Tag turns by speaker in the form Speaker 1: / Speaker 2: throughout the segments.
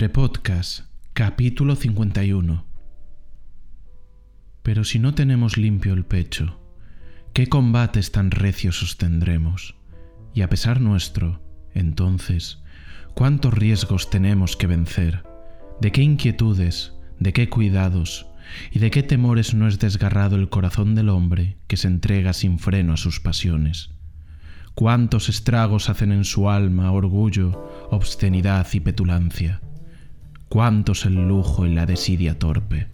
Speaker 1: Entre Podcast, capítulo 51. Pero si no tenemos limpio el pecho, ¿qué combates tan recios sostendremos? Y a pesar nuestro, entonces, ¿cuántos riesgos tenemos que vencer? ¿De qué inquietudes, de qué cuidados y de qué temores no es desgarrado el corazón del hombre que se entrega sin freno a sus pasiones? cuántos estragos hacen en su alma orgullo, obscenidad y petulancia, cuántos el lujo y la desidia torpe.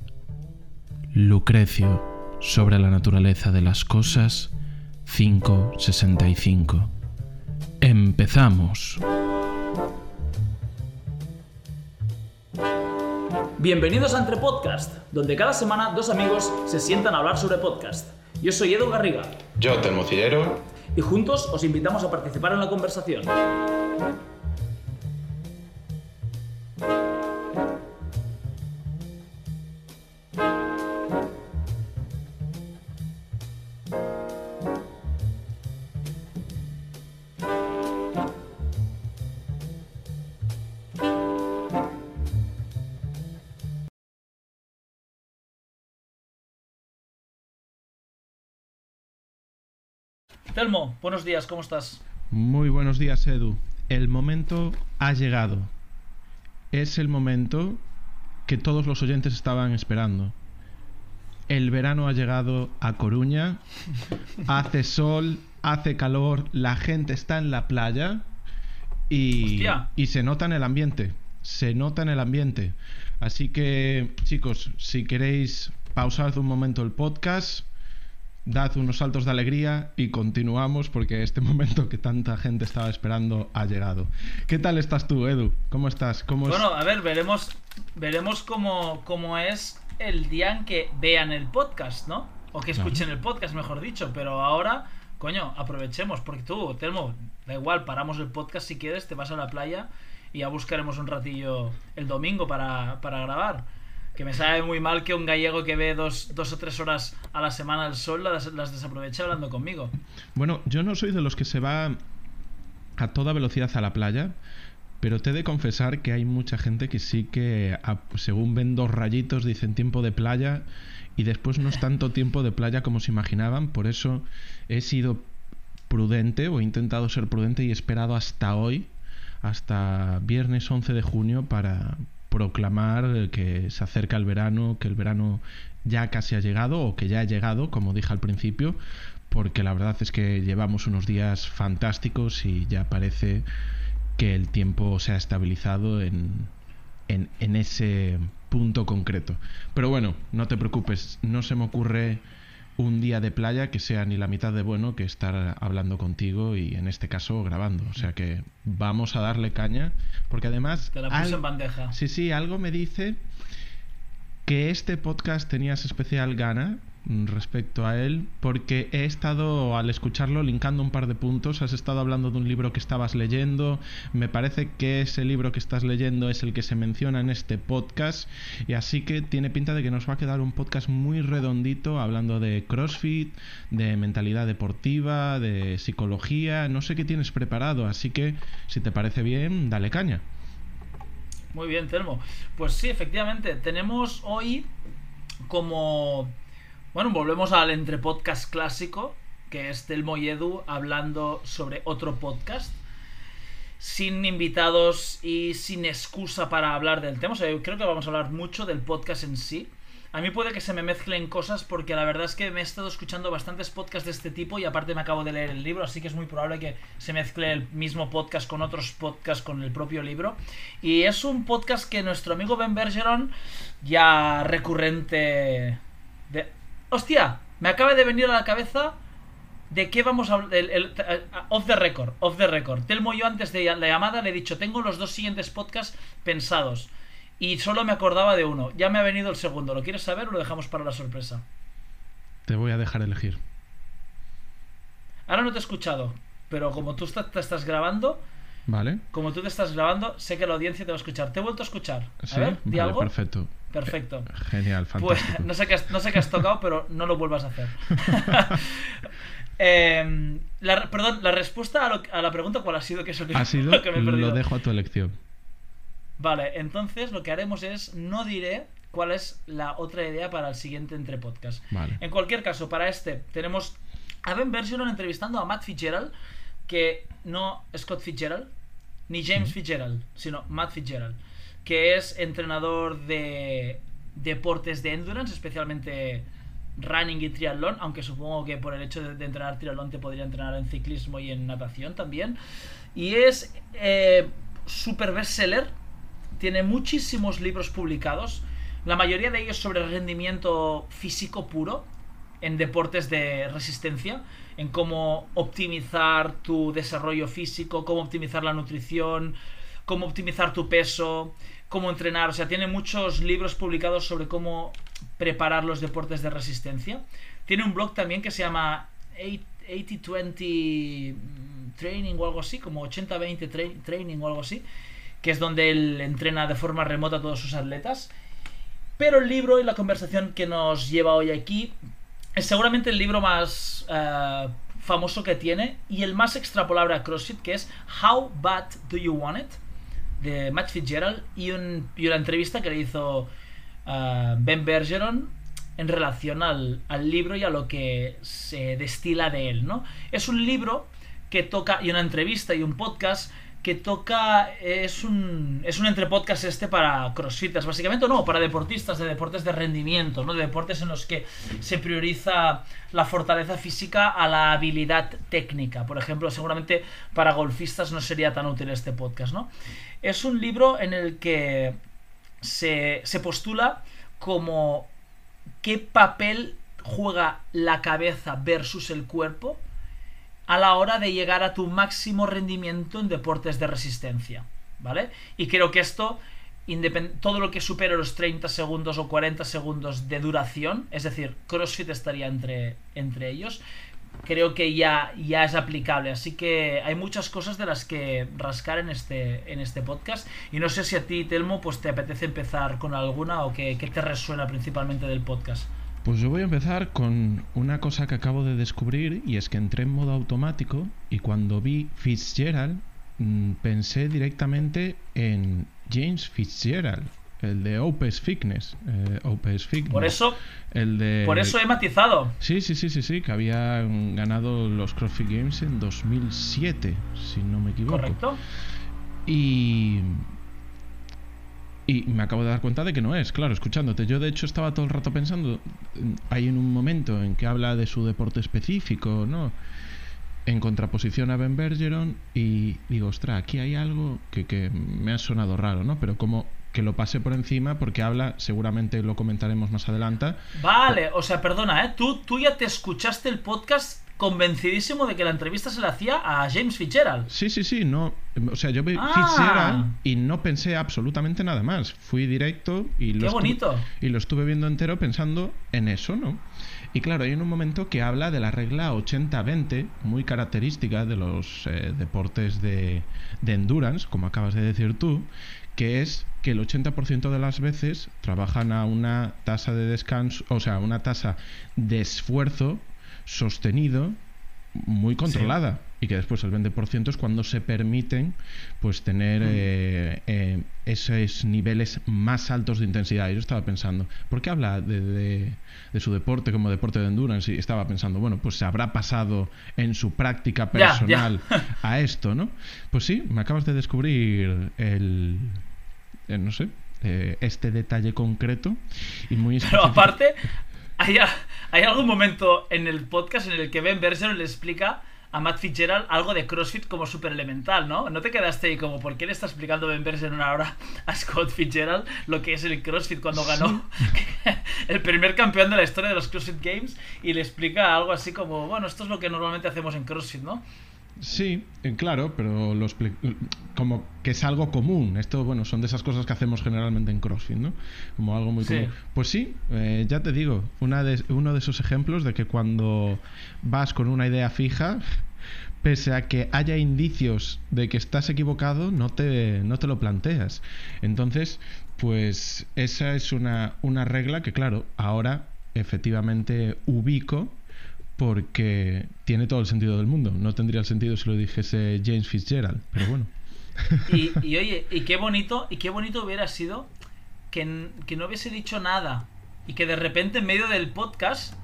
Speaker 1: Lucrecio, sobre la naturaleza de las cosas, 565. Empezamos.
Speaker 2: Bienvenidos a Entre Podcast, donde cada semana dos amigos se sientan a hablar sobre podcast. Yo soy Edu Garriga.
Speaker 3: Yo, Telmo Cillero
Speaker 2: y juntos os invitamos a participar en la conversación. Telmo, buenos días, ¿cómo estás?
Speaker 1: Muy buenos días, Edu. El momento ha llegado. Es el momento que todos los oyentes estaban esperando. El verano ha llegado a Coruña, hace sol, hace calor, la gente está en la playa y, y se nota en el ambiente. Se nota en el ambiente. Así que, chicos, si queréis pausar un momento el podcast, dad unos saltos de alegría y continuamos porque este momento que tanta gente estaba esperando ha llegado. ¿Qué tal estás tú, Edu? ¿Cómo estás? ¿Cómo
Speaker 2: bueno, a ver, veremos, veremos cómo, cómo es el día en que vean el podcast, ¿no? O que escuchen el podcast, mejor dicho. Pero ahora, coño, aprovechemos, porque tú, Telmo, da igual, paramos el podcast si quieres, te vas a la playa y ya buscaremos un ratillo el domingo para, para grabar que me sabe muy mal que un gallego que ve dos, dos o tres horas a la semana al sol las, las, desaproveche hablando conmigo.
Speaker 1: Bueno, yo no soy de los que se va a toda velocidad a la playa, pero te he de confesar que hay mucha gente que sí que, según ven dos rayitos, dicen tiempo de playa y después no es tanto tiempo de playa como se imaginaban. Por eso he sido prudente o he intentado ser prudente y he esperado hasta hoy, hasta viernes 11 de junio, para, proclamar que se acerca el verano, que el verano ya casi ha llegado o que ya ha llegado, como dije al principio, porque la verdad es que llevamos unos días fantásticos y ya parece que el tiempo se ha estabilizado en, en, en ese punto concreto. Pero bueno, no te preocupes, no se me ocurre un día de playa que sea ni la mitad de bueno que estar hablando contigo y en este caso grabando. O sea que vamos a darle caña, porque además...
Speaker 2: Te la puse en bandeja.
Speaker 1: Sí, sí, algo me dice que este podcast tenías especial gana respecto a él, porque he estado al escucharlo linkando un par de puntos, has estado hablando de un libro que estabas leyendo, me parece que ese libro que estás leyendo es el que se menciona en este podcast, y así que tiene pinta de que nos va a quedar un podcast muy redondito hablando de CrossFit, de mentalidad deportiva, de psicología, no sé qué tienes preparado, así que si te parece bien, dale caña.
Speaker 2: Muy bien, Telmo. Pues sí, efectivamente, tenemos hoy como bueno, volvemos al entre podcast clásico, que es Telmo y hablando sobre otro podcast. Sin invitados y sin excusa para hablar del tema. O sea, creo que vamos a hablar mucho del podcast en sí. A mí puede que se me mezclen cosas porque la verdad es que me he estado escuchando bastantes podcasts de este tipo y aparte me acabo de leer el libro, así que es muy probable que se mezcle el mismo podcast con otros podcasts con el propio libro. Y es un podcast que nuestro amigo Ben Bergeron, ya recurrente Hostia, me acaba de venir a la cabeza de qué vamos a hablar. off the record, off the record. Telmo yo antes de la llamada le he dicho, tengo los dos siguientes podcasts pensados. Y solo me acordaba de uno. Ya me ha venido el segundo. ¿Lo quieres saber o lo dejamos para la sorpresa?
Speaker 1: Te voy a dejar elegir.
Speaker 2: Ahora no te he escuchado, pero como tú te estás grabando,
Speaker 1: Vale.
Speaker 2: Como tú te estás grabando, sé que la audiencia te va a escuchar. ¿Te he vuelto a escuchar? A
Speaker 1: ¿Sí? ver, di algo. Perfecto.
Speaker 2: Perfecto.
Speaker 1: Genial,
Speaker 2: pues,
Speaker 1: fantástico.
Speaker 2: Pues no sé, qué has, no sé qué has tocado, pero no lo vuelvas a hacer. eh, la, perdón, la respuesta a, lo, a, la pregunta, ¿cuál ha sido? Que eso que,
Speaker 1: ha sido,
Speaker 2: que me he
Speaker 1: lo dejo a tu elección.
Speaker 2: Vale, entonces lo que haremos es, no diré cuál es la otra idea para el siguiente entre podcast.
Speaker 1: Vale.
Speaker 2: En cualquier caso, para este tenemos a Ben Bergeron entrevistando a Matt Fitzgerald, que no Scott Fitzgerald, ni James Fitzgerald, sino Matt Fitzgerald, que es entrenador de deportes de endurance, especialmente running y triatlón, aunque supongo que por el hecho de, entrenar triatlón te podría entrenar en ciclismo y en natación también. Y es eh, super bestseller, tiene muchísimos libros publicados, la mayoría de ellos sobre rendimiento físico puro en deportes de resistencia, en cómo optimizar tu desarrollo físico, cómo optimizar la nutrición, cómo optimizar tu peso, cómo entrenar. O sea, tiene muchos libros publicados sobre cómo preparar los deportes de resistencia. Tiene un blog también que se llama 80-20 Training o algo así, como 80-20 tra Training o algo así, que es donde él entrena de forma remota a todos sus atletas. Pero el libro y la conversación que nos lleva hoy aquí es seguramente el libro más uh, famoso que tiene y el más extrapolable a CrossFit, que es How Bad Do You Want It? De Matt Fitzgerald y, un, y una entrevista que le hizo uh, Ben Bergeron en relación al, al, libro y a lo que se destila de él, ¿no? Es un libro que toca, y una entrevista y un podcast que toca, es un, es un entre podcast este para crossfitters, básicamente, no, para deportistas, de deportes de rendimiento, ¿no? De deportes en los que se prioriza la fortaleza física a la habilidad técnica. Por ejemplo, seguramente para golfistas no sería tan útil este podcast, ¿no? Es un libro en el que se, se postula como qué papel juega la cabeza versus el cuerpo a la hora de llegar a tu máximo rendimiento en deportes de resistencia, ¿vale? Y creo que esto, todo lo que supere los 30 segundos o 40 segundos de duración, es decir, CrossFit estaría entre, entre ellos, creo que ya, ya es aplicable. Así que hay muchas cosas de las que rascar en este, en este podcast. Y no sé si a ti, Telmo, pues te apetece empezar con alguna o qué, qué te resuena principalmente del podcast.
Speaker 1: Pues yo voy a empezar con una cosa que acabo de descubrir y es que entré en modo automático y cuando vi Fitzgerald mmm, pensé directamente en James Fitzgerald, el de Opus Fitness, eh, Fitness.
Speaker 2: Por eso,
Speaker 1: el de
Speaker 2: por eso he matizado.
Speaker 1: Sí, sí, sí, sí, sí, que había ganado los CrossFit Games en 2007, si no me equivoco.
Speaker 2: Correcto.
Speaker 1: Y y me acabo de dar cuenta de que no es, claro, escuchándote. Yo de hecho estaba todo el rato pensando, hay en un momento en que habla de su deporte específico, ¿no? En contraposición a Ben Bergeron y digo, ostras, aquí hay algo que, que me ha sonado raro, ¿no? Pero como que lo pase por encima porque habla, seguramente lo comentaremos más adelante.
Speaker 2: Vale, o sea, perdona, ¿eh? Tú, tú ya te escuchaste el podcast convencidísimo de que la entrevista se la hacía a James Fitzgerald.
Speaker 1: Sí, sí, sí, no, o sea, yo vi
Speaker 2: Ah.
Speaker 1: Fitzgerald y no pensé absolutamente nada más. Fui directo y lo,
Speaker 2: Qué
Speaker 1: estuve,
Speaker 2: bonito.
Speaker 1: y lo estuve viendo entero pensando en eso, ¿no? Y claro, hay en un momento que habla de la regla 80-20, muy característica de los eh, deportes de, de endurance, como acabas de decir tú, que es que el 80% de las veces trabajan a una tasa de descanso, o sea, una tasa de esfuerzo sostenido muy controlada y que después el 20% es cuando se permiten pues tener eh, eh, esos niveles más altos de intensidad. Y yo estaba pensando, ¿por qué habla de, de- de su deporte como deporte de endurance? Y estaba pensando, bueno, pues se habrá pasado en su práctica personal a esto, ¿no? Pues sí, me acabas de descubrir el, el, no sé, eh, este detalle concreto y muy
Speaker 2: Pero
Speaker 1: específico.
Speaker 2: aparte, hay, hay algún momento en el podcast en el que Ben Bergeron le explica a Matt Fitzgerald algo de CrossFit como súper elemental, ¿no? ¿No te quedaste ahí como, ¿por qué le está explicando Ben Bergeron ahora a Scott Fitzgerald lo que es el CrossFit cuando ganó el primer campeón de la historia de los CrossFit Games? Y le explica algo así como, bueno, esto es lo que normalmente hacemos en CrossFit, ¿no?
Speaker 1: Sí, claro, pero lo expli- como que es algo común. Esto, bueno, son de esas cosas que hacemos generalmente en CrossFit, ¿no? Como algo muy
Speaker 2: Sí.
Speaker 1: común. Pues sí, eh, ya te digo, una de, uno de esos ejemplos de que cuando vas con una idea fija, pese a que haya indicios de que estás equivocado, no te, no te lo planteas. Entonces, pues esa es una, una regla que, claro, ahora efectivamente ubico porque tiene todo el sentido del mundo. No tendría el sentido si lo dijese James Fitzgerald, pero bueno,
Speaker 2: Y, y, oye, y qué bonito, y qué bonito hubiera sido que, que no hubiese dicho nada y que de repente en medio del podcast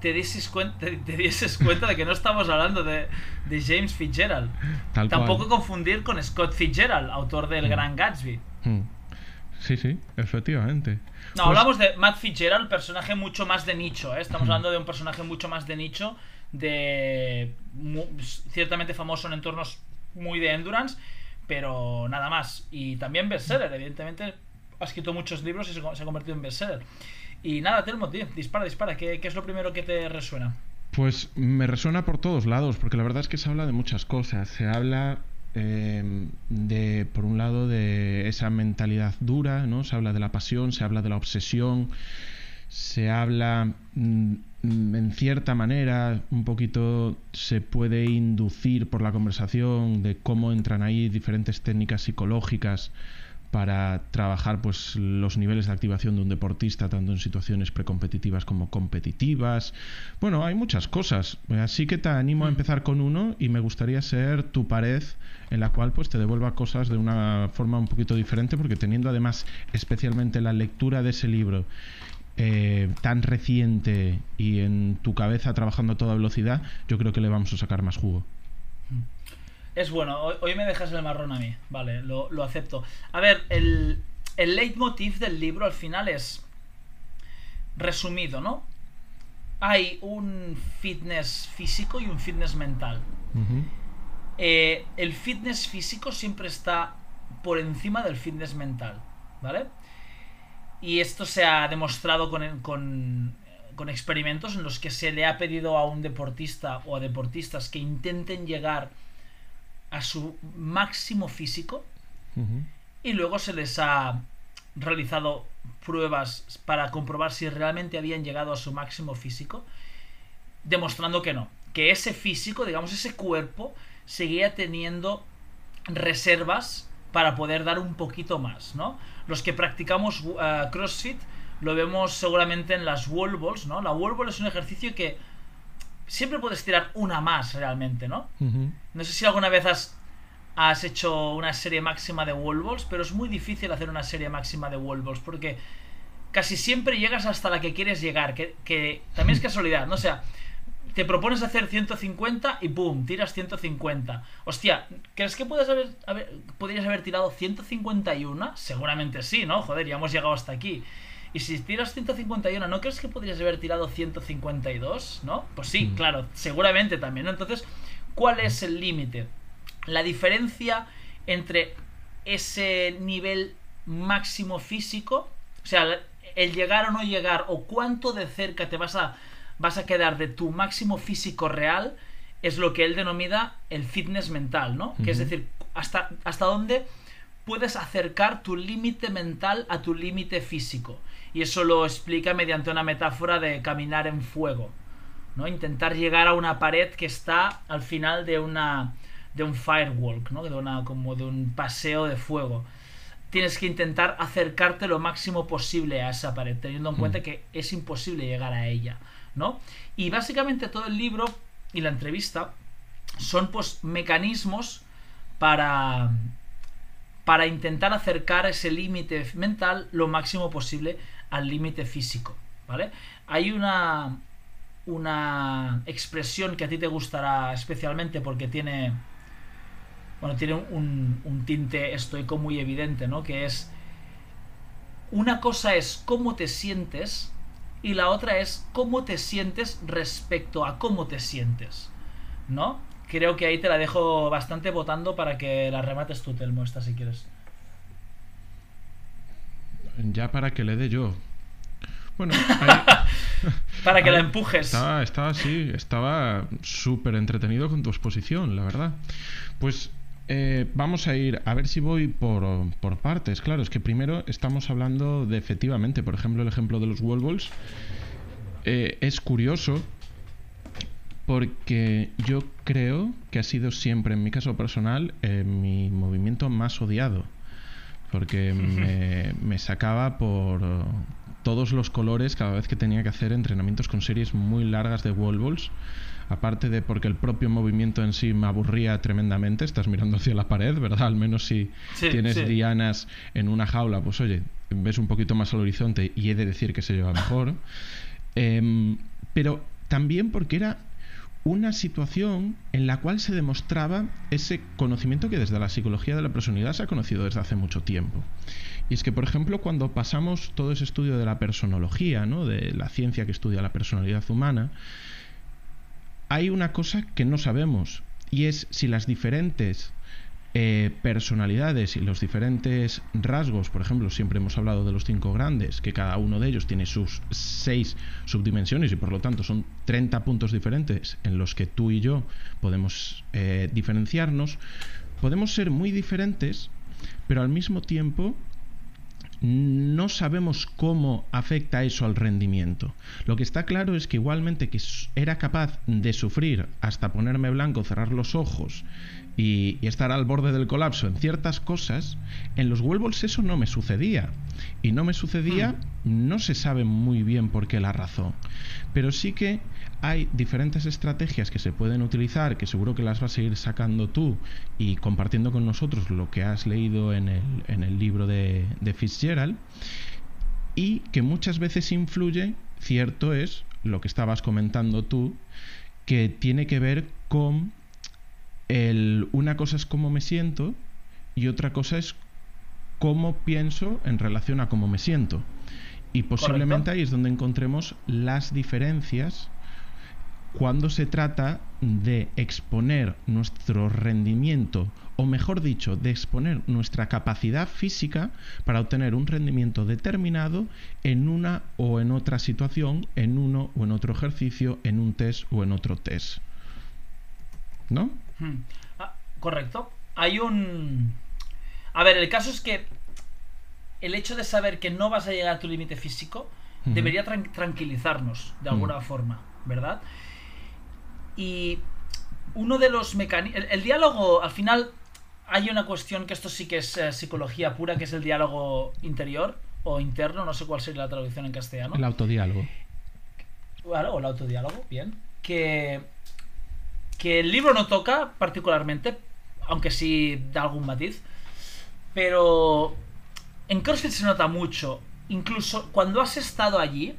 Speaker 2: te dieses cuenta, te, dieses cuenta de que no estamos hablando de, de James Fitzgerald.
Speaker 1: Tal
Speaker 2: Tampoco
Speaker 1: cual.
Speaker 2: confundir con Scott Fitzgerald, autor del
Speaker 1: Mm.
Speaker 2: Gran Gatsby.
Speaker 1: Mm. Sí, sí, efectivamente.
Speaker 2: No,
Speaker 1: Pues-
Speaker 2: hablamos de Matt Fitzgerald, personaje mucho más de nicho, ¿eh? Estamos hablando de un personaje mucho más de nicho, de ciertamente famoso en entornos muy de endurance, pero nada más. Y también bestseller, evidentemente ha escrito muchos libros y se, se ha convertido en bestseller. Y nada, Telmo, tío, dispara, dispara. ¿Qué, qué es lo primero que te resuena?
Speaker 1: Pues me resuena por todos lados, porque la verdad es que se habla de muchas cosas. Se habla eh, de, por un lado, de esa mentalidad dura, ¿no? Se habla de la pasión, se habla de la obsesión, se habla, mm, en cierta manera, un poquito se puede inducir por la conversación de cómo entran ahí diferentes técnicas psicológicas para trabajar pues los niveles de activación de un deportista tanto en situaciones precompetitivas como competitivas. Bueno, hay muchas cosas, así que te animo a empezar con uno y me gustaría ser tu pared en la cual pues te devuelva cosas de una forma un poquito diferente porque teniendo además especialmente la lectura de ese libro eh, tan reciente y en tu cabeza trabajando a toda velocidad, yo creo que le vamos a sacar más jugo.
Speaker 2: Es bueno, hoy, hoy me dejas el marrón a mí, vale, lo, lo acepto. A ver, el, el leitmotiv del libro al final es resumido, ¿no? Hay un fitness físico y un fitness mental. Eh, el fitness físico siempre está por encima del fitness mental, ¿vale? Y esto se ha demostrado con, con, con experimentos en los que se le ha pedido a un deportista o a deportistas que intenten llegar a su máximo físico y luego se les ha realizado pruebas para comprobar si realmente habían llegado a su máximo físico, demostrando que no, que ese físico, digamos, ese cuerpo, seguía teniendo reservas para poder dar un poquito más, ¿no? Los que practicamos uh, CrossFit lo vemos seguramente en las wall balls, ¿no? La wall ball es un ejercicio que siempre puedes tirar una más realmente, ¿no? No sé si alguna vez has, has hecho una serie máxima de wall balls, pero es muy difícil hacer una serie máxima de wall balls porque casi siempre llegas hasta la que quieres llegar, que, que también es casualidad, ¿no? O sea, te propones hacer 150 y ¡boom! Tiras 150. Hostia, ¿crees que puedes haber, haber- podrías haber tirado 151? Seguramente sí, ¿no? Joder, ya hemos llegado hasta aquí. Y si tiras 151, ¿no crees que podrías haber tirado 152? ¿No? Pues sí,
Speaker 1: Mm.
Speaker 2: claro, seguramente también, ¿no? Entonces, ¿cuál es el límite? La diferencia entre ese nivel máximo físico, o sea, el llegar o no llegar, o cuánto de cerca te vas a, vas a quedar de tu máximo físico real, es lo que él denomina el fitness mental, ¿no? Que es decir, hasta, hasta dónde puedes acercar tu límite mental a tu límite físico. Y eso lo explica mediante una metáfora de caminar en fuego. ¿no? Intentar llegar a una pared que está al final de una de un firewalk, ¿no? De una, como de un paseo de fuego. Tienes que intentar acercarte lo máximo posible a esa pared, teniendo en
Speaker 1: Mm.
Speaker 2: cuenta que es imposible llegar a ella, ¿no? Y básicamente todo el libro y la entrevista son pues mecanismos para para intentar acercar ese límite mental lo máximo posible al límite físico, ¿vale? Hay una una expresión que a ti te gustará especialmente porque tiene bueno, tiene un, un tinte estoico muy evidente, ¿no? Que es una cosa es cómo te sientes y la otra es cómo te sientes respecto a cómo te sientes, ¿no? Creo que ahí te la dejo bastante votando para que la remates tú, Telmo, esta si quieres.
Speaker 1: Ya para que le dé yo. Bueno, ahí-
Speaker 2: Para que la empujes.
Speaker 1: Estaba, estaba así, estaba súper entretenido con tu exposición, la verdad. Pues eh, vamos a ir, a ver si voy por, por partes. Claro, es que primero estamos hablando de efectivamente, por ejemplo, el ejemplo de los wall balls. Eh, es curioso porque yo creo que ha sido siempre, en mi caso personal, eh, mi movimiento más odiado. Porque me, me sacaba por todos los colores cada vez que tenía que hacer entrenamientos con series muy largas de wall balls. aparte de porque el propio movimiento en sí me aburría tremendamente, estás mirando hacia la pared, ¿verdad? Al menos si tienes dianas en una jaula, pues oye, ves un poquito más al horizonte y he de decir que se lleva mejor. Em, pero también porque era una situación en la cual se demostraba ese conocimiento que desde la psicología de la personalidad se ha conocido desde hace mucho tiempo. Y es que, por ejemplo, cuando pasamos todo ese estudio de la personología, ¿no? de la ciencia que estudia la personalidad humana, hay una cosa que no sabemos, y es si las diferentes eh, personalidades y los diferentes rasgos, por ejemplo, siempre hemos hablado de los cinco grandes, que cada uno de ellos tiene sus seis subdimensiones y por lo tanto son 30 puntos diferentes en los que tú y yo podemos eh, diferenciarnos, podemos ser muy diferentes, pero al mismo tiempo no sabemos cómo afecta eso al rendimiento. Lo que está claro es que igualmente que era capaz de sufrir hasta ponerme blanco, cerrar los ojos y, estar al borde del colapso en ciertas cosas, en los Wolves eso no me sucedía. Y no me sucedía, hmm. No se sabe muy bien por qué la razón. Pero sí que hay diferentes estrategias que se pueden utilizar, que seguro que las vas a seguir sacando tú y compartiendo con nosotros lo que has leído en el, libro de, de Fitzgerald, y que muchas veces influye, cierto es, lo que estabas comentando tú, que tiene que ver con el, una cosa es cómo me siento y otra cosa es cómo pienso en relación a cómo me siento. Y posiblemente ahí es donde encontremos las diferencias cuando se trata de exponer nuestro rendimiento, o mejor dicho, de exponer nuestra capacidad física para obtener un rendimiento determinado en una o en otra situación, en uno o en otro ejercicio, en un test o en otro test. ¿No?
Speaker 2: Hmm. Ah, correcto. Hay un... A ver, el caso es que el hecho de saber que no vas a llegar a tu límite físico debería tranquilizarnos de alguna forma, ¿verdad? Y uno de los mecanismos... El, diálogo, al final, hay una cuestión que esto sí que es eh, psicología pura, que es el diálogo interior o interno, no sé cuál sería la traducción en castellano.
Speaker 1: El autodiálogo.
Speaker 2: Vale, o el autodiálogo, bien. Que que el libro no toca particularmente, aunque sí da algún matiz, pero en CrossFit se nota mucho. Incluso cuando has estado allí,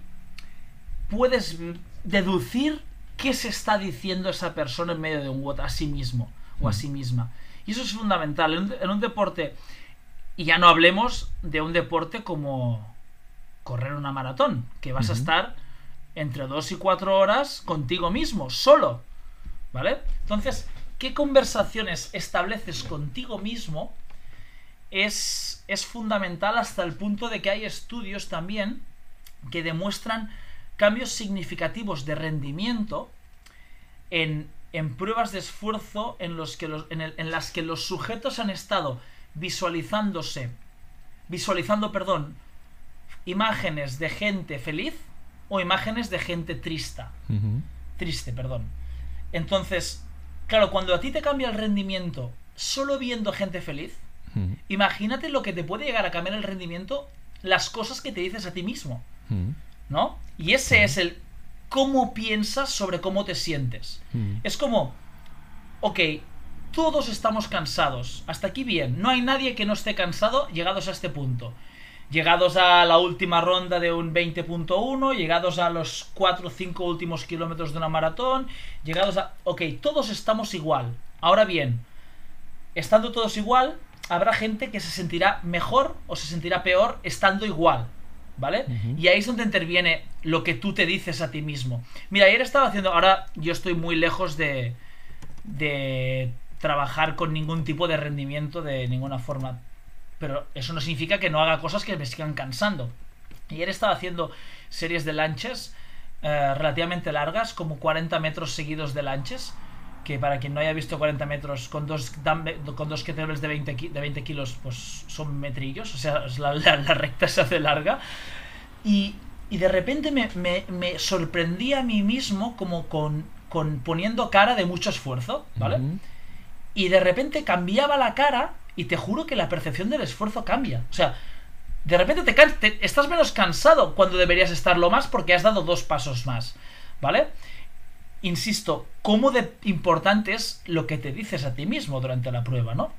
Speaker 2: puedes deducir qué se está diciendo esa persona en medio de un WOT a sí mismo o a sí misma. Y eso es fundamental. En un, deporte, y ya no hablemos de un deporte como correr una maratón, que vas a estar entre dos y cuatro horas contigo mismo, solo. ¿Vale? Entonces, ¿qué conversaciones estableces contigo mismo? Es, es fundamental hasta el punto de que hay estudios también que demuestran cambios significativos de rendimiento en, en pruebas de esfuerzo en, los que los, en, en, las que los sujetos han estado visualizándose, visualizando, perdón, imágenes de gente feliz o imágenes de gente triste. Triste, perdón. Entonces, claro, cuando a ti te cambia el rendimiento solo viendo gente feliz, imagínate lo que te puede llegar a cambiar el rendimiento, las cosas que te dices a ti mismo. ¿No? Y ese es el cómo piensas sobre cómo te sientes. Es como, ok, todos estamos cansados. Hasta aquí bien. No hay nadie que no esté cansado llegados a este punto llegados a la última ronda de un 20.1, llegados a los 4 o 5 últimos kilómetros de una maratón, llegados a... Ok, todos estamos igual. Ahora bien, estando todos igual, habrá gente que se sentirá mejor o se sentirá peor estando igual. ¿Vale? Y ahí es donde interviene lo que tú te dices a ti mismo. Mira, ayer estaba haciendo, ahora yo estoy muy lejos de, de trabajar con ningún tipo de rendimiento de ninguna forma pero eso no significa que no haga cosas que me sigan cansando. Ayer estaba haciendo series de lanchas eh, relativamente largas, como 40 metros seguidos de lanchas, que para quien no haya visto 40 metros con dos, con dos kettlebells de 20, de 20 kilos, pues son metrillos, o sea, la, recta se hace larga. Y, de repente me, me, sorprendí a mí mismo como con, con poniendo cara de mucho esfuerzo, ¿vale? Y de repente cambiaba la cara y te juro que la percepción del esfuerzo cambia. O sea, de repente te, estás menos cansado cuando deberías estarlo más porque has dado dos pasos más. ¿Vale? Insisto, cómo de importante es lo que te dices a ti mismo durante la prueba, ¿no?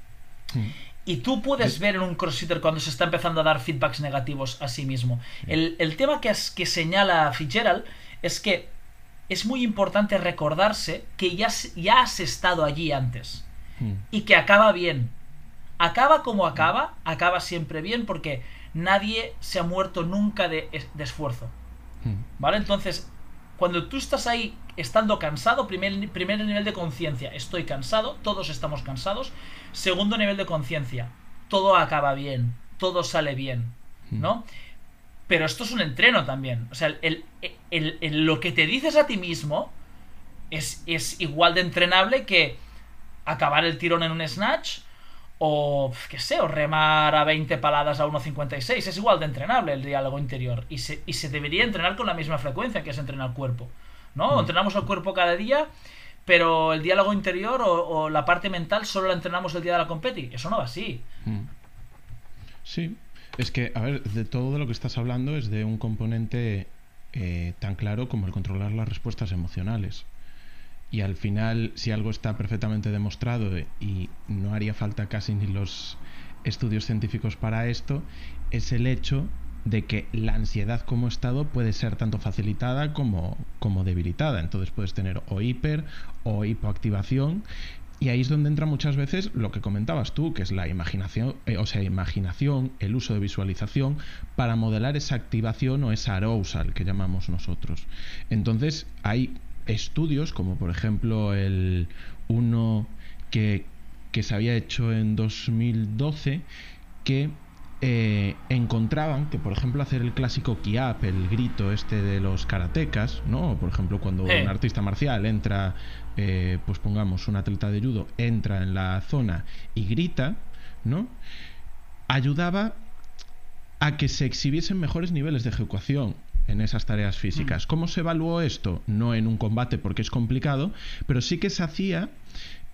Speaker 1: Mm.
Speaker 2: Y tú puedes ver en un crossfitter cuando se está empezando a dar feedbacks negativos a sí mismo. El, el tema que, que señala Fitzgerald es que es muy importante recordarse que ya, ya has estado allí antes
Speaker 1: Mm.
Speaker 2: y que acaba bien. Acaba como acaba, acaba siempre bien porque nadie se ha muerto nunca de, de esfuerzo. ¿Vale? Entonces, cuando tú estás ahí estando cansado, primer, primer nivel de conciencia, estoy cansado, todos estamos cansados. Segundo nivel de conciencia, todo acaba bien, todo sale bien, ¿no? Pero esto es un entreno también. O sea, el, el, el, lo que te dices a ti mismo es, es igual de entrenable que acabar el tirón en un snatch o, qué sé, o remar a 20 paladas a 1.56. Es igual de entrenable el diálogo interior. Y se, y se debería entrenar con la misma frecuencia que es entrenar el cuerpo. ¿No?
Speaker 1: Mm.
Speaker 2: Entrenamos el cuerpo cada día, pero el diálogo interior o, o, la parte mental solo la entrenamos el día de la competi. Eso no va así.
Speaker 1: Mm. Sí. Es que, a ver, de todo de lo que estás hablando es de un componente eh, tan claro como el controlar las respuestas emocionales. Y al final, si algo está perfectamente demostrado y no haría falta casi ni los estudios científicos para esto, es el hecho de que la ansiedad como estado puede ser tanto facilitada como, como debilitada. Entonces puedes tener o hiper o hipoactivación. Y ahí es donde entra muchas veces lo que comentabas tú, que es la imaginación, eh, o sea, imaginación, el uso de visualización para modelar esa activación o esa arousal que llamamos nosotros. Entonces hay estudios, como por ejemplo el uno que, que se había hecho en 2012, que eh, encontraban que, por ejemplo, hacer el clásico kiap, el grito este de los karatecas, ¿no? Por ejemplo, cuando
Speaker 2: Eh.
Speaker 1: un artista marcial entra, eh, pues pongamos, un atleta de judo entra en la zona y grita, ¿no? Ayudaba a que se exhibiesen mejores niveles de ejecución en esas tareas físicas. ¿Cómo se evaluó esto? No en un combate porque es complicado, pero sí que se hacía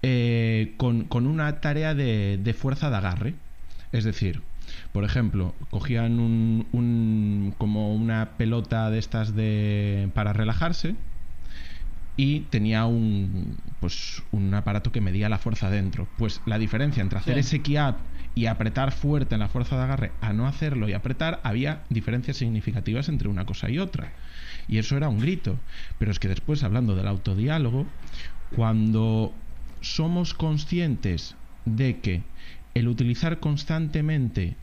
Speaker 1: eh, con, con una tarea de, de fuerza de agarre. Es decir, por ejemplo, cogían un, un- como una pelota de estas de para relajarse y tenía un pues un aparato que medía la fuerza dentro. Pues la diferencia entre hacer
Speaker 2: Sí.
Speaker 1: ese key-up y apretar fuerte en la fuerza de agarre a no hacerlo y apretar, había diferencias significativas entre una cosa y otra. Y eso era un grito. Pero es que después, hablando del autodiálogo, cuando somos conscientes de que el utilizar constantemente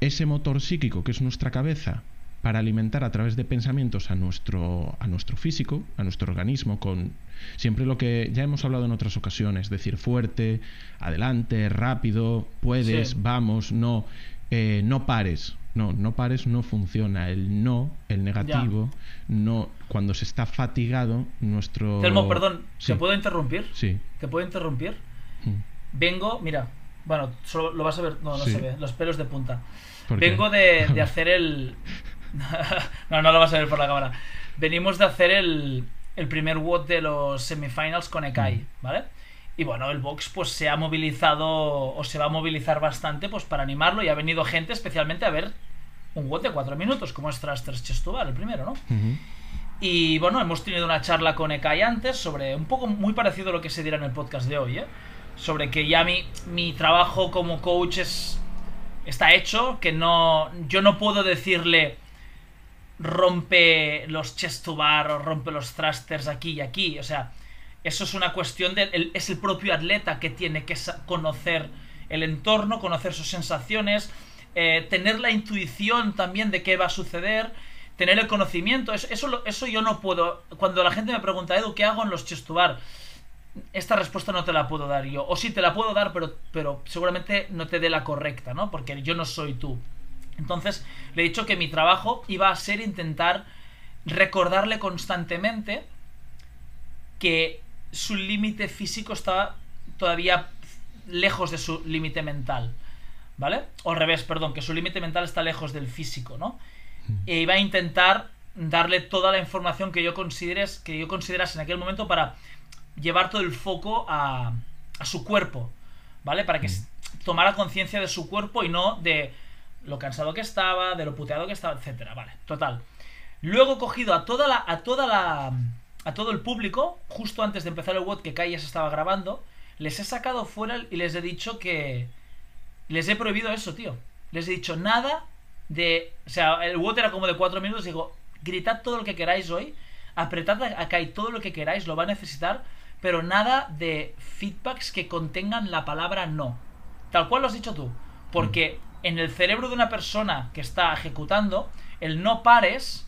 Speaker 1: ese motor psíquico que es nuestra cabeza para alimentar a través de pensamientos a nuestro, a nuestro físico, a nuestro organismo, con siempre lo que ya hemos hablado en otras ocasiones, decir fuerte, adelante, rápido, puedes,
Speaker 2: Sí.
Speaker 1: vamos, no, eh, no pares. No, no pares no funciona. El no, el negativo, no. Cuando se está fatigado, nuestro.
Speaker 2: Telmo, perdón,
Speaker 1: Sí.
Speaker 2: ¿te puedo interrumpir?
Speaker 1: Sí.
Speaker 2: ¿Te puedo interrumpir?
Speaker 1: Mm.
Speaker 2: Vengo, mira, bueno, solo lo vas a ver, no, no
Speaker 1: Sí.
Speaker 2: se ve, los pelos de punta. Vengo de, de hacer el... no, no lo vas a ver por la cámara. Venimos de hacer el, el primer WOD de los semifinals con Ekai,
Speaker 1: Mm.
Speaker 2: ¿vale? Y bueno, el box pues se ha movilizado o se va a movilizar bastante pues para animarlo y ha venido gente especialmente a ver un WOD de 4 minutos, como es Thrusters Chest to Bar, el primero, ¿no? Y bueno, hemos tenido una charla con Ekai antes sobre un poco muy parecido a lo que se dirá en el podcast de hoy, ¿eh? Sobre que ya mi, mi trabajo como coach es, está hecho, que no yo no puedo decirle rompe los chest o rompe los thrusters aquí y aquí, o sea, eso es una cuestión de es el propio atleta que tiene que conocer el entorno, conocer sus sensaciones, eh, tener la intuición también de qué va a suceder, tener el conocimiento. Eso, eso, yo no puedo. Cuando la gente me pregunta, Edu, ¿qué hago en los chest bar? Esta respuesta no te la puedo dar yo. O sí te la puedo dar, pero, pero seguramente no te dé la correcta, ¿no? Porque yo no soy tú. Entonces, le he dicho que mi trabajo iba a ser intentar recordarle constantemente que su límite físico estaba todavía lejos de su límite mental. ¿Vale? O al revés, perdón, que su límite mental está lejos del físico, ¿no? E iba a intentar darle toda la información que yo consideres, que yo considerase en aquel momento para llevar todo el foco a, a su cuerpo, ¿vale? Para que s- tomara conciencia de su cuerpo y no de lo cansado que estaba, de lo puteado que estaba, etcétera, ¿vale? Total. Luego he cogido a toda la, a toda la, a todo el público, justo antes de empezar el WOD que Kai ya se estaba grabando, les he sacado fuera y les he dicho que... Les he prohibido eso, tío. Les he dicho nada de... O sea, el WOD era como de cuatro minutos. Digo, gritad todo lo que queráis hoy. Apretad a Kai todo lo que queráis, lo va a necesitar. Pero nada de feedbacks que contengan la palabra no. Tal cual lo has dicho tú. Porque en el cerebro de una persona que está ejecutando, el no pares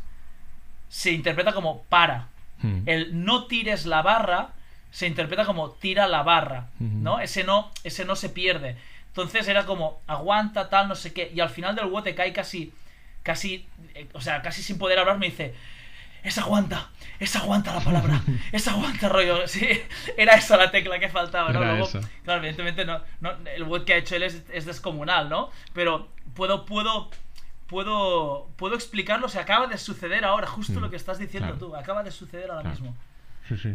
Speaker 2: se interpreta como para.
Speaker 1: Mm.
Speaker 2: El no tires la barra se interpreta como tira la barra, ¿no? Ese no, ese no se pierde. Entonces era como aguanta tal, no sé qué. Y al final del cae casi, casi, eh, o sea, casi sin poder hablar me dice, es aguanta, es aguanta la palabra, es aguanta rollo. Sí, era esa la tecla que faltaba, ¿no? Luego,
Speaker 1: esa.
Speaker 2: claro, evidentemente no, no, el WOT que ha hecho él es, es descomunal, ¿no? Pero puedo, puedo, puedo, puedo explicarlo. O sea, acaba de suceder ahora, justo
Speaker 1: Mm,
Speaker 2: lo que estás diciendo
Speaker 1: claro.
Speaker 2: tú. Acaba de suceder ahora
Speaker 1: Claro.
Speaker 2: mismo.
Speaker 1: Sí, sí.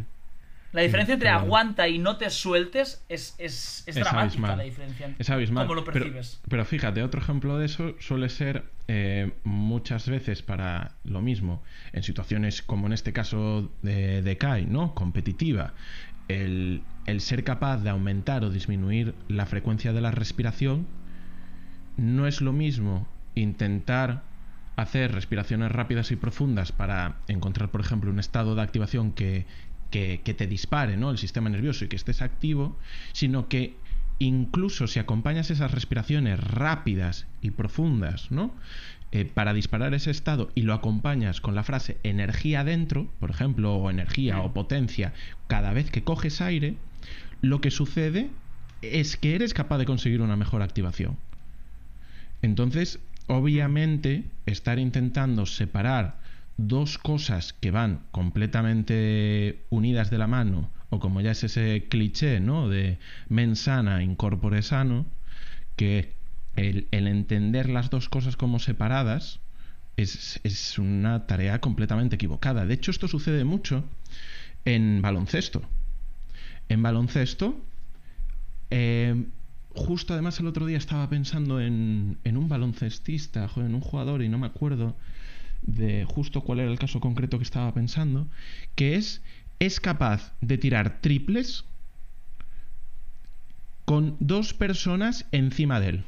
Speaker 2: La diferencia entre aguanta y no te sueltes es, es, es
Speaker 1: Es
Speaker 2: dramática
Speaker 1: abismal.
Speaker 2: la diferencia.
Speaker 1: Es abismal.
Speaker 2: ¿Cómo lo
Speaker 1: Pero-
Speaker 2: percibes?
Speaker 1: Pero, fíjate, otro ejemplo de eso suele ser eh, muchas veces para lo mismo, en situaciones como en este caso de, de Kai, ¿no? Competitiva. El, el ser capaz de aumentar o disminuir la frecuencia de la respiración no es lo mismo intentar hacer respiraciones rápidas y profundas para encontrar, por ejemplo, un estado de activación que, que, que te dispare ¿no? el sistema nervioso y que estés activo, sino que incluso si acompañas esas respiraciones rápidas y profundas, ¿no? Eh, para disparar ese estado y lo acompañas con la frase energía dentro, por ejemplo, o energía o potencia, cada vez que coges aire, lo que sucede es que eres capaz de conseguir una mejor activación. Entonces, obviamente, estar intentando separar dos cosas que van completamente unidas de la mano, o como ya es ese cliché, ¿no? De mens sana, incorpore sano, que el, entender las dos cosas como separadas es, es una tarea completamente equivocada. De hecho, esto sucede mucho en baloncesto. En baloncesto, eh, justo además el otro día estaba pensando en, en un baloncestista, en un jugador, y no me acuerdo de justo cuál era el caso concreto que estaba pensando, que es, es capaz de tirar triples con dos personas encima de él.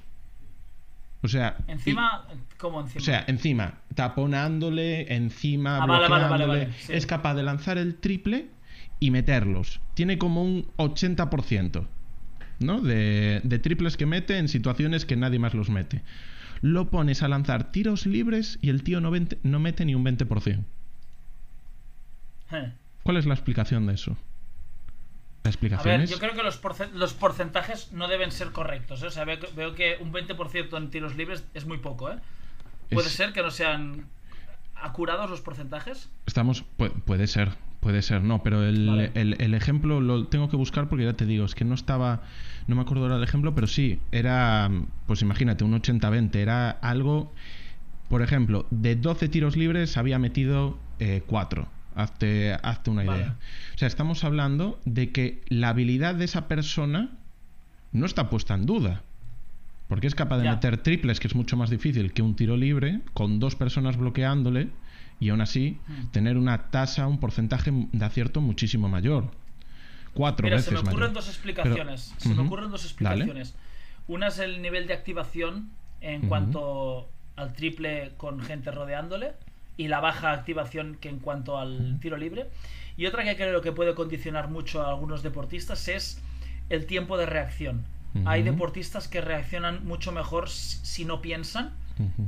Speaker 1: O sea,
Speaker 2: Encima, ¿cómo encima?
Speaker 1: o sea, encima, taponándole, encima,
Speaker 2: Ah, vale, vale, vale,
Speaker 1: bloqueándole.
Speaker 2: vale, sí.
Speaker 1: Es capaz de lanzar el triple y meterlos. Tiene como un 80%, ¿no? De, de triples que mete en situaciones que nadie más los mete. Lo pones a lanzar tiros libres y el tío no, vente- no mete ni un 20%.
Speaker 2: Eh.
Speaker 1: ¿Cuál es la explicación de eso? La
Speaker 2: A
Speaker 1: explicación
Speaker 2: ver,
Speaker 1: es...
Speaker 2: yo creo que los, porce- los porcentajes no deben ser correctos. ¿eh? O sea, veo que, veo que un 20% en tiros libres es muy poco, ¿eh? ¿Puede
Speaker 1: Es-
Speaker 2: ser que no sean acurados los porcentajes?
Speaker 1: Estamos, pu- puede ser, puede ser, no, pero el,
Speaker 2: Vale.
Speaker 1: el- el ejemplo lo tengo que buscar porque ya te digo, es que no estaba, no me acuerdo ahora del ejemplo, pero sí, era, pues imagínate, un 80-20, era algo, por ejemplo, de 12 tiros libres había metido 4, hazte, hazte una
Speaker 2: Vale.
Speaker 1: idea. O sea, estamos hablando de que la habilidad de esa persona no está puesta en duda. Porque es capaz de
Speaker 2: Ya.
Speaker 1: meter triples, que es mucho más difícil que un tiro libre, con dos personas bloqueándole, y aún así
Speaker 2: Mm.
Speaker 1: tener una tasa, un porcentaje de acierto muchísimo mayor. Cuatro
Speaker 2: Mira,
Speaker 1: veces
Speaker 2: se me ocurren
Speaker 1: mayor.
Speaker 2: dos explicaciones. se me ocurren dos
Speaker 1: Dale.
Speaker 2: explicaciones. Una es el nivel de activación en cuanto al triple con gente rodeándole y la baja activación que en cuanto al tiro libre. Y otra que creo que puede condicionar mucho a algunos deportistas es el tiempo de reacción. Hay deportistas que reaccionan mucho mejor si no piensan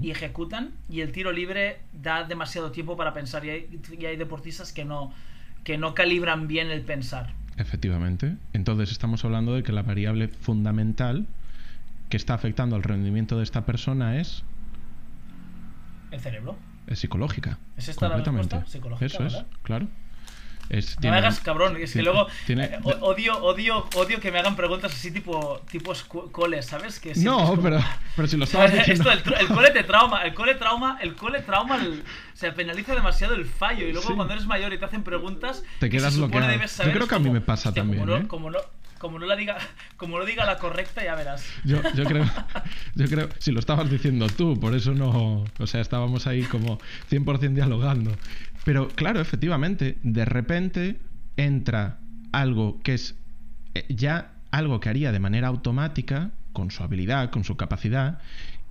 Speaker 2: Y ejecutan y el tiro libre da demasiado tiempo para pensar y hay, y hay deportistas que no que no calibran bien el pensar.
Speaker 1: Efectivamente. Entonces estamos hablando de que la variable fundamental que está afectando al rendimiento de esta persona es,
Speaker 2: El cerebro.
Speaker 1: es psicológica.
Speaker 2: ¿Es esta la respuesta? Psicológica,
Speaker 1: Eso es,
Speaker 2: ¿verdad?
Speaker 1: claro. Es,
Speaker 2: No me hagas cabrón, es que luego
Speaker 1: tiene-
Speaker 2: eh, o- odio, odio, odio que me hagan preguntas así tipo, tipo escu- cole, ¿sabes? Que
Speaker 1: No,
Speaker 2: como-
Speaker 1: pero, pero si lo estabas
Speaker 2: ¿Sabes?
Speaker 1: diciendo...
Speaker 2: Esto, el, el cole te trauma, el cole trauma, el cole trauma, el- se penaliza demasiado el fallo y luego
Speaker 1: Sí.
Speaker 2: cuando eres mayor y te hacen preguntas
Speaker 1: Te
Speaker 2: que
Speaker 1: quedas bloqueado.
Speaker 2: debes
Speaker 1: Yo
Speaker 2: saber,
Speaker 1: creo
Speaker 2: es
Speaker 1: que a mí me pasa
Speaker 2: hostia,
Speaker 1: también,
Speaker 2: Como no,
Speaker 1: ¿eh?
Speaker 2: como no, como no la diga, como lo diga la correcta, ya verás.
Speaker 1: Yo, yo creo, yo creo, si lo estabas diciendo tú, por eso no, o sea, estábamos ahí como 100% dialogando. Pero claro, efectivamente, de repente entra algo que es eh, ya algo que haría de manera automática, con su habilidad, con su capacidad,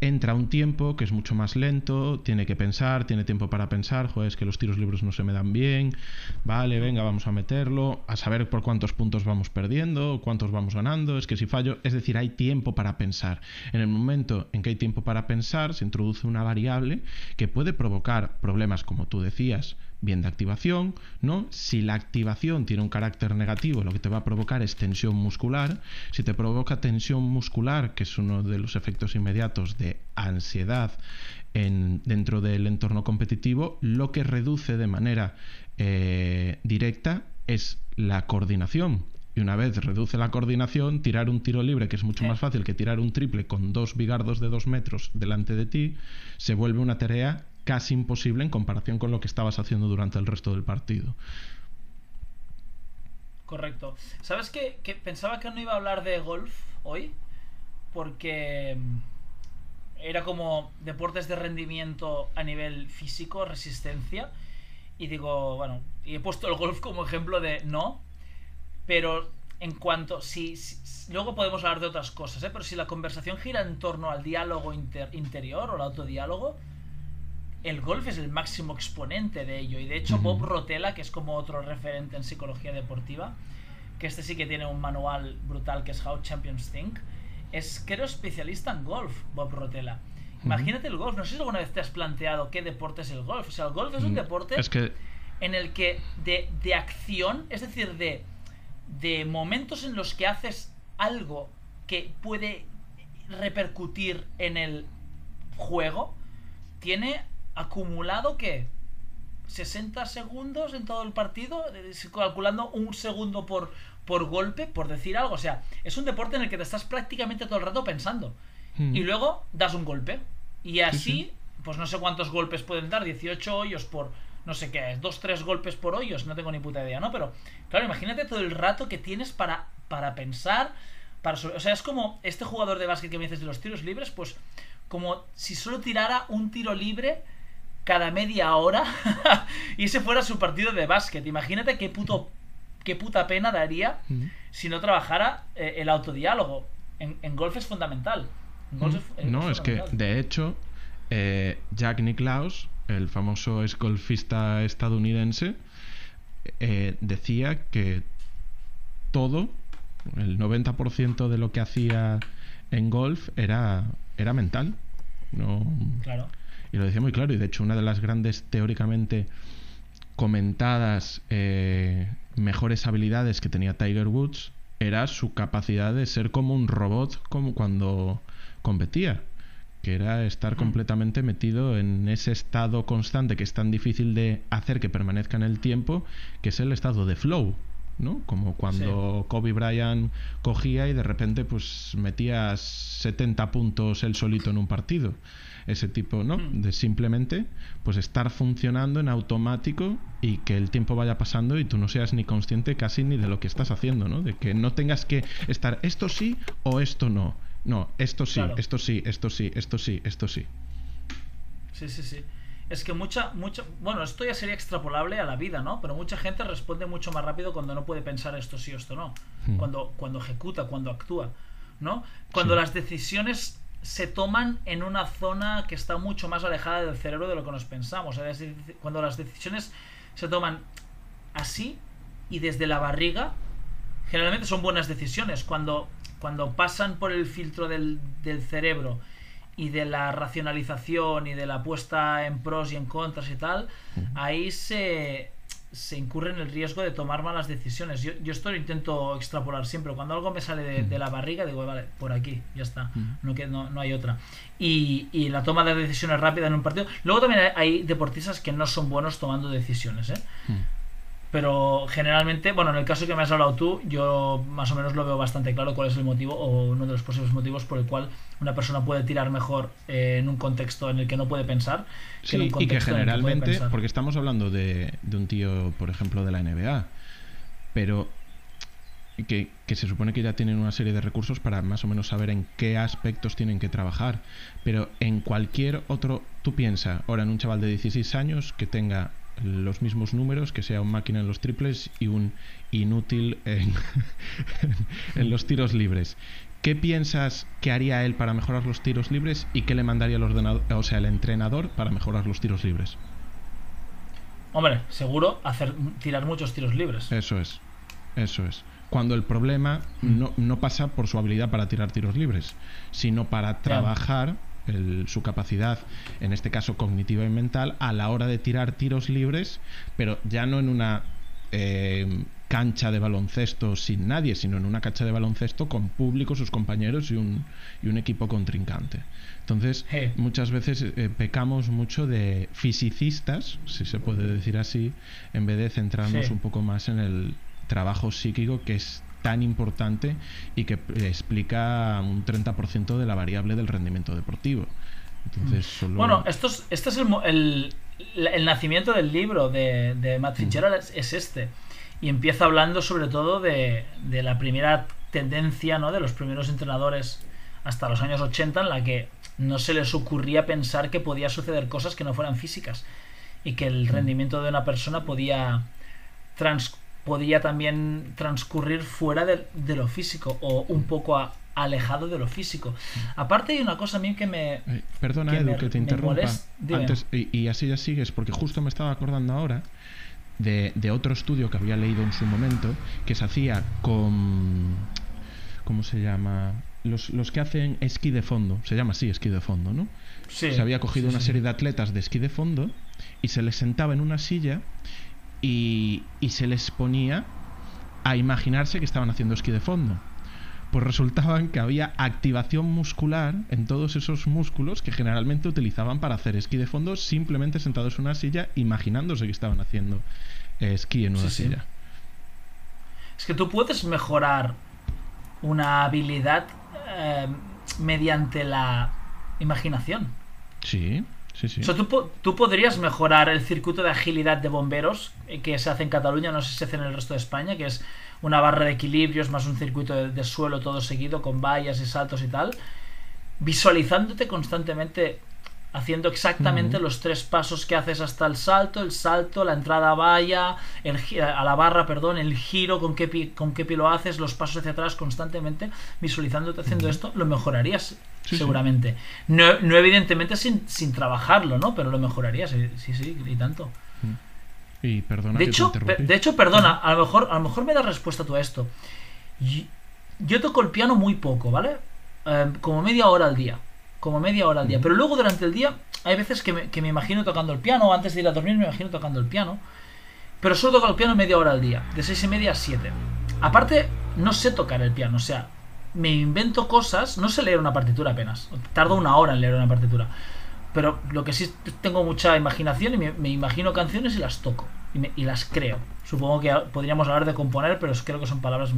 Speaker 1: entra un tiempo que es mucho más lento, tiene que pensar, tiene tiempo para pensar, joder, es que los tiros libres no se me dan bien, vale, venga, vamos a meterlo, a saber por cuántos puntos vamos perdiendo, cuántos vamos ganando, es que si fallo, es decir, hay tiempo para pensar. En el momento en que hay tiempo para pensar, se introduce una variable que puede provocar problemas, como tú decías, bien de activación, ¿no? Si la activación tiene un carácter negativo, lo que te va a provocar es tensión muscular. Si te provoca tensión muscular, que es uno de los efectos inmediatos de ansiedad en, dentro del entorno competitivo, lo que reduce de manera eh, directa es la coordinación. Y una vez reduce la coordinación, tirar un tiro libre, que es mucho más fácil que tirar un triple con dos bigardos de dos metros delante de ti, se vuelve una tarea casi imposible en comparación con lo que estabas haciendo durante el resto del partido.
Speaker 2: Correcto. ¿Sabes qué? Que pensaba que no iba a hablar de golf hoy porque mm, era como deportes de rendimiento a nivel físico, resistencia. Y digo, bueno, y he puesto el golf como ejemplo de no, pero en cuanto, si, luego podemos hablar de otras cosas, ¿eh? pero si la conversación gira en torno al diálogo interior o el autodiálogo, el golf es el máximo exponente de ello. Y de hecho, Bob Rotella, que es como otro referente en psicología deportiva, que este sí que tiene un manual brutal que es How Champions Think, es creo especialista en golf, Bob Rotella. Imagínate el golf. No sé si alguna vez te has planteado qué deporte es el golf. O sea, el golf es un mm, deporte en el que de, de, acción, es decir, de, de momentos en los que haces algo que puede repercutir en el juego, tiene acumulado que 60 segundos en todo el partido, eh, calculando un segundo por, por golpe, por decir algo. O sea, es un deporte en el que te estás prácticamente todo el rato pensando. Hmm. Y luego das un golpe. Y así, pues no sé cuántos golpes pueden dar, 18 hoyos por, no sé qué, 2, 3 golpes por hoyos, no tengo ni puta idea, ¿no? Pero, claro, imagínate todo el rato que tienes para, para pensar, para... O sea, es como este jugador de básquet que me dices de los tiros libres, pues como si solo tirara un tiro libre cada media hora y ese fuera su partido de básquet. Imagínate qué puto qué puta pena daría si no trabajara eh, el autodiálogo. En, golf es fundamental.
Speaker 1: no, es, que de hecho eh, Jack Nicklaus, el famoso ex golfista estadounidense, eh, decía que todo, el 90% de lo que hacía en golf era, era mental. No,
Speaker 2: claro.
Speaker 1: Y lo decía muy claro, y de hecho una de las grandes teóricamente comentadas eh, mejores habilidades que tenía Tiger Woods era su capacidad de ser como un robot como cuando competía que era estar completamente metido en ese estado constante que es tan difícil de hacer que permanezca en el tiempo, que es el estado de flow, ¿no? Como cuando Kobe Bryant cogía y de repente pues metía 70 puntos él solito en un partido ese tipo, ¿no? Hmm. De simplemente pues estar funcionando en automático y que el tiempo vaya pasando y tú no seas ni consciente casi ni de lo que estás haciendo, ¿no? De que no tengas que estar esto sí o esto no. No, esto sí, esto sí, esto sí, esto sí, esto sí.
Speaker 2: Sí, sí, sí. Es que mucha, mucha, bueno, esto ya sería extrapolable a la vida, ¿no? Pero mucha gente responde mucho más rápido cuando no puede pensar esto sí o esto no. Hmm. Cuando, cuando ejecuta, cuando actúa, ¿no? Cuando las decisiones se toman en una zona que está mucho más alejada del cerebro de lo que nos pensamos. Es decir, cuando las decisiones se toman así y desde la barriga, generalmente son buenas decisiones. Cuando, cuando pasan por el filtro del, del cerebro y de la racionalización y de la puesta en pros y en contras y tal, ahí se, se incurre en el riesgo de tomar malas decisiones. Yo, yo esto lo intento extrapolar siempre. Cuando algo me sale de, la barriga, digo, vale, por aquí, ya está. No, no, no hay otra. Y, y, la toma de decisiones rápida en un partido. Luego también hay, deportistas que no son buenos tomando decisiones, ¿eh? Pero generalmente, bueno, en el caso que me has hablado tú, yo más o menos lo veo bastante claro cuál es el motivo o uno de los posibles motivos por el cual una persona puede tirar mejor eh, en un contexto en el que no puede pensar.
Speaker 1: Que en un y que generalmente, porque estamos hablando de, de un tío, por ejemplo, de la NBA, pero que, que, se supone que ya tienen una serie de recursos para más o menos saber en qué aspectos tienen que trabajar. Pero en cualquier otro, tú piensa ahora en un chaval de 16 años que tenga los mismos números, que sea un máquina en los triples y un inútil en, en los tiros libres. ¿Qué piensas que haría él para mejorar los tiros libres y qué le mandaría el ordenador, o sea, el entrenador para mejorar los tiros libres?
Speaker 2: Hombre, seguro hacer tirar muchos tiros libres.
Speaker 1: Eso es. Eso es. Cuando el problema no, no pasa por su habilidad para tirar tiros libres, sino para trabajar el, su capacidad, en este caso cognitiva y mental, a la hora de tirar tiros libres, pero ya no en una eh, cancha de baloncesto sin nadie, sino en una cancha de baloncesto con público, sus compañeros y un, y un equipo contrincante. Entonces,
Speaker 2: Hey.
Speaker 1: muchas veces eh, pecamos mucho de fisicistas, si se puede decir así, en vez de centrarnos
Speaker 2: Sí.
Speaker 1: un poco más en el trabajo psíquico que es tan importante y que eh, explica un 30% de la variable del rendimiento deportivo. Entonces, solo...
Speaker 2: Bueno, esto es, este es el, el, el nacimiento del libro de, de Matt Fitzgerald, es, es este. Y empieza hablando sobre todo de, de la primera tendencia, ¿no? De los primeros entrenadores hasta los años 80 en la que no se les ocurría pensar que podía suceder cosas que no fueran físicas y que el rendimiento de una persona podía trans- podía también transcurrir fuera de, de lo físico o un poco a- alejado de lo físico. Aparte hay una cosa a mí que me,
Speaker 1: Eh, perdona,
Speaker 2: que
Speaker 1: Edu,
Speaker 2: me-
Speaker 1: que te interrumpa. Antes, y, y así ya sigues, porque justo me estaba acordando ahora de, de otro estudio que había leído en su momento, que se hacía con... ¿Cómo se llama? Los, los que hacen esquí de fondo. Se llama así, esquí de fondo, ¿no?
Speaker 2: Sí,
Speaker 1: se había cogido
Speaker 2: sí,
Speaker 1: una
Speaker 2: sí.
Speaker 1: serie de atletas de esquí de fondo y se les sentaba en una silla y, y se les ponía a imaginarse que estaban haciendo esquí de fondo. Pues resultaban que había activación muscular en todos esos músculos que generalmente utilizaban para hacer esquí de fondo simplemente sentados en una silla imaginándose que estaban haciendo eh, esquí en una
Speaker 2: Sí, sí.
Speaker 1: silla.
Speaker 2: Es que tú puedes mejorar una habilidad eh, mediante la imaginación.
Speaker 1: Sí,
Speaker 2: tú, tú podrías mejorar el circuito de agilidad de bomberos eh, que se hace en Cataluña, no sé si se hace en el resto de España, que es una barra de equilibrios más un circuito de suelo todo seguido con vallas y saltos y tal, visualizándote constantemente haciendo exactamente los tres pasos que haces hasta el salto, el salto, la entrada a valla, el, a la barra, perdón, el giro, con qué, pi- con qué pie lo haces, los pasos hacia atrás constantemente, visualizándote haciendo esto, lo mejorarías
Speaker 1: Sí,
Speaker 2: seguramente. No, no evidentemente sin, sin trabajarlo, ¿no? Pero lo mejorarías, sí, sí, sí, y tanto.
Speaker 1: Y perdona
Speaker 2: De hecho,
Speaker 1: te
Speaker 2: de hecho, perdona, a lo mejor, a lo mejor me das respuesta tú a esto. Yo toco el piano muy poco, ¿vale? Eh, como media hora al día. Como media hora al día. Pero luego durante el día hay veces que me, que me imagino tocando el piano, antes de ir a dormir me imagino tocando el piano. Pero solo toco el piano media hora al día, de seis y media a 7. Aparte, no sé tocar el piano, o sea, me invento cosas, no sé leer una partitura apenas. Tardo una hora en leer una partitura. Pero lo que sí tengo mucha imaginación y me, me imagino canciones y las toco. Y, me- y las creo. Supongo que podríamos hablar de componer, pero creo que son palabras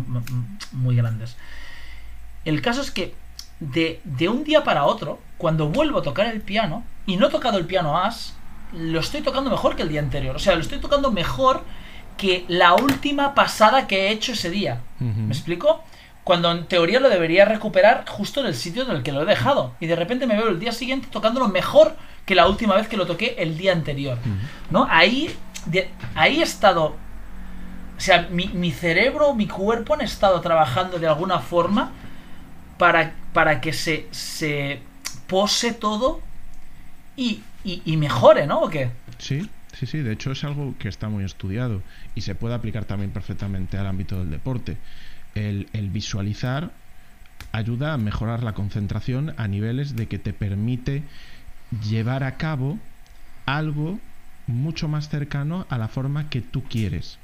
Speaker 2: muy grandes. El caso es que de, de un día para otro, cuando vuelvo a tocar el piano, y no he tocado el piano as, lo estoy tocando mejor que el día anterior. O sea, lo estoy tocando mejor que la última pasada que he hecho ese día. ¿Me explico? Cuando en teoría lo debería recuperar justo en el sitio en el que lo he dejado. Y de repente me veo el día siguiente tocándolo mejor que la última vez que lo toqué el día anterior. ¿No? Ahí, de- ahí he estado. O sea, mi, mi cerebro, mi cuerpo han estado trabajando de alguna forma para, para que se, se pose todo y, y, mejore, ¿no? ¿O qué?
Speaker 1: Sí, sí, sí. De hecho es algo que está muy estudiado y se puede aplicar también perfectamente al ámbito del deporte. El, el visualizar ayuda a mejorar la concentración a niveles de que te permite llevar a cabo algo mucho más cercano a la forma que tú quieres.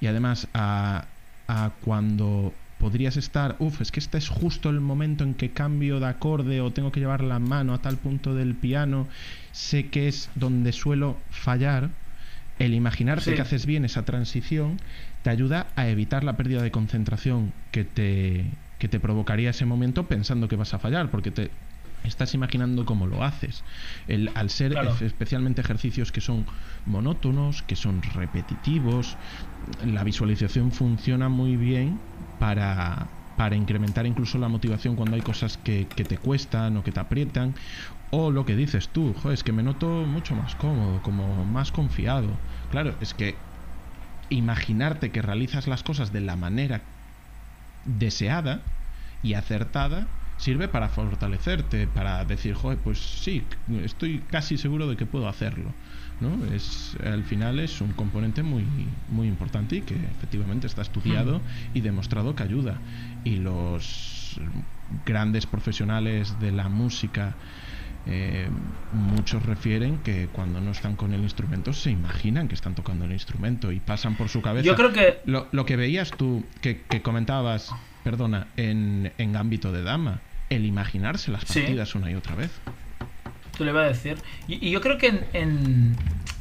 Speaker 1: Y además a, a cuando podrías estar, uff, es que este es justo el momento en que cambio de acorde o tengo que llevar la mano a tal punto del piano, sé que es donde suelo fallar, el imaginarte
Speaker 2: Sí.
Speaker 1: que haces bien esa transición te ayuda a evitar la pérdida de concentración que te, que te provocaría ese momento pensando que vas a fallar, porque te, estás imaginando cómo lo haces. El, al ser especialmente ejercicios que son monótonos, que son repetitivos, la visualización funciona muy bien para, para incrementar incluso la motivación cuando hay cosas que, te cuestan o que te aprietan. O lo que dices tú, es que me noto mucho más cómodo, como más confiado. Claro, es que imaginarte que realizas las cosas de la manera deseada y acertada sirve para fortalecerte, para decir, joder, pues sí, estoy casi seguro de que puedo hacerlo. ¿No? Es, al final es un componente muy, muy importante y que efectivamente está estudiado y demostrado que ayuda. Y los grandes profesionales de la música, eh, muchos refieren que cuando no están con el instrumento se imaginan que están tocando el instrumento y pasan por su cabeza.
Speaker 2: Yo creo que.
Speaker 1: Lo, lo que veías tú, que, que comentabas, perdona, en, en ámbito de Dama el imaginarse las partidas una y otra vez.
Speaker 2: Tú le vas a decir. Y, yo creo que en,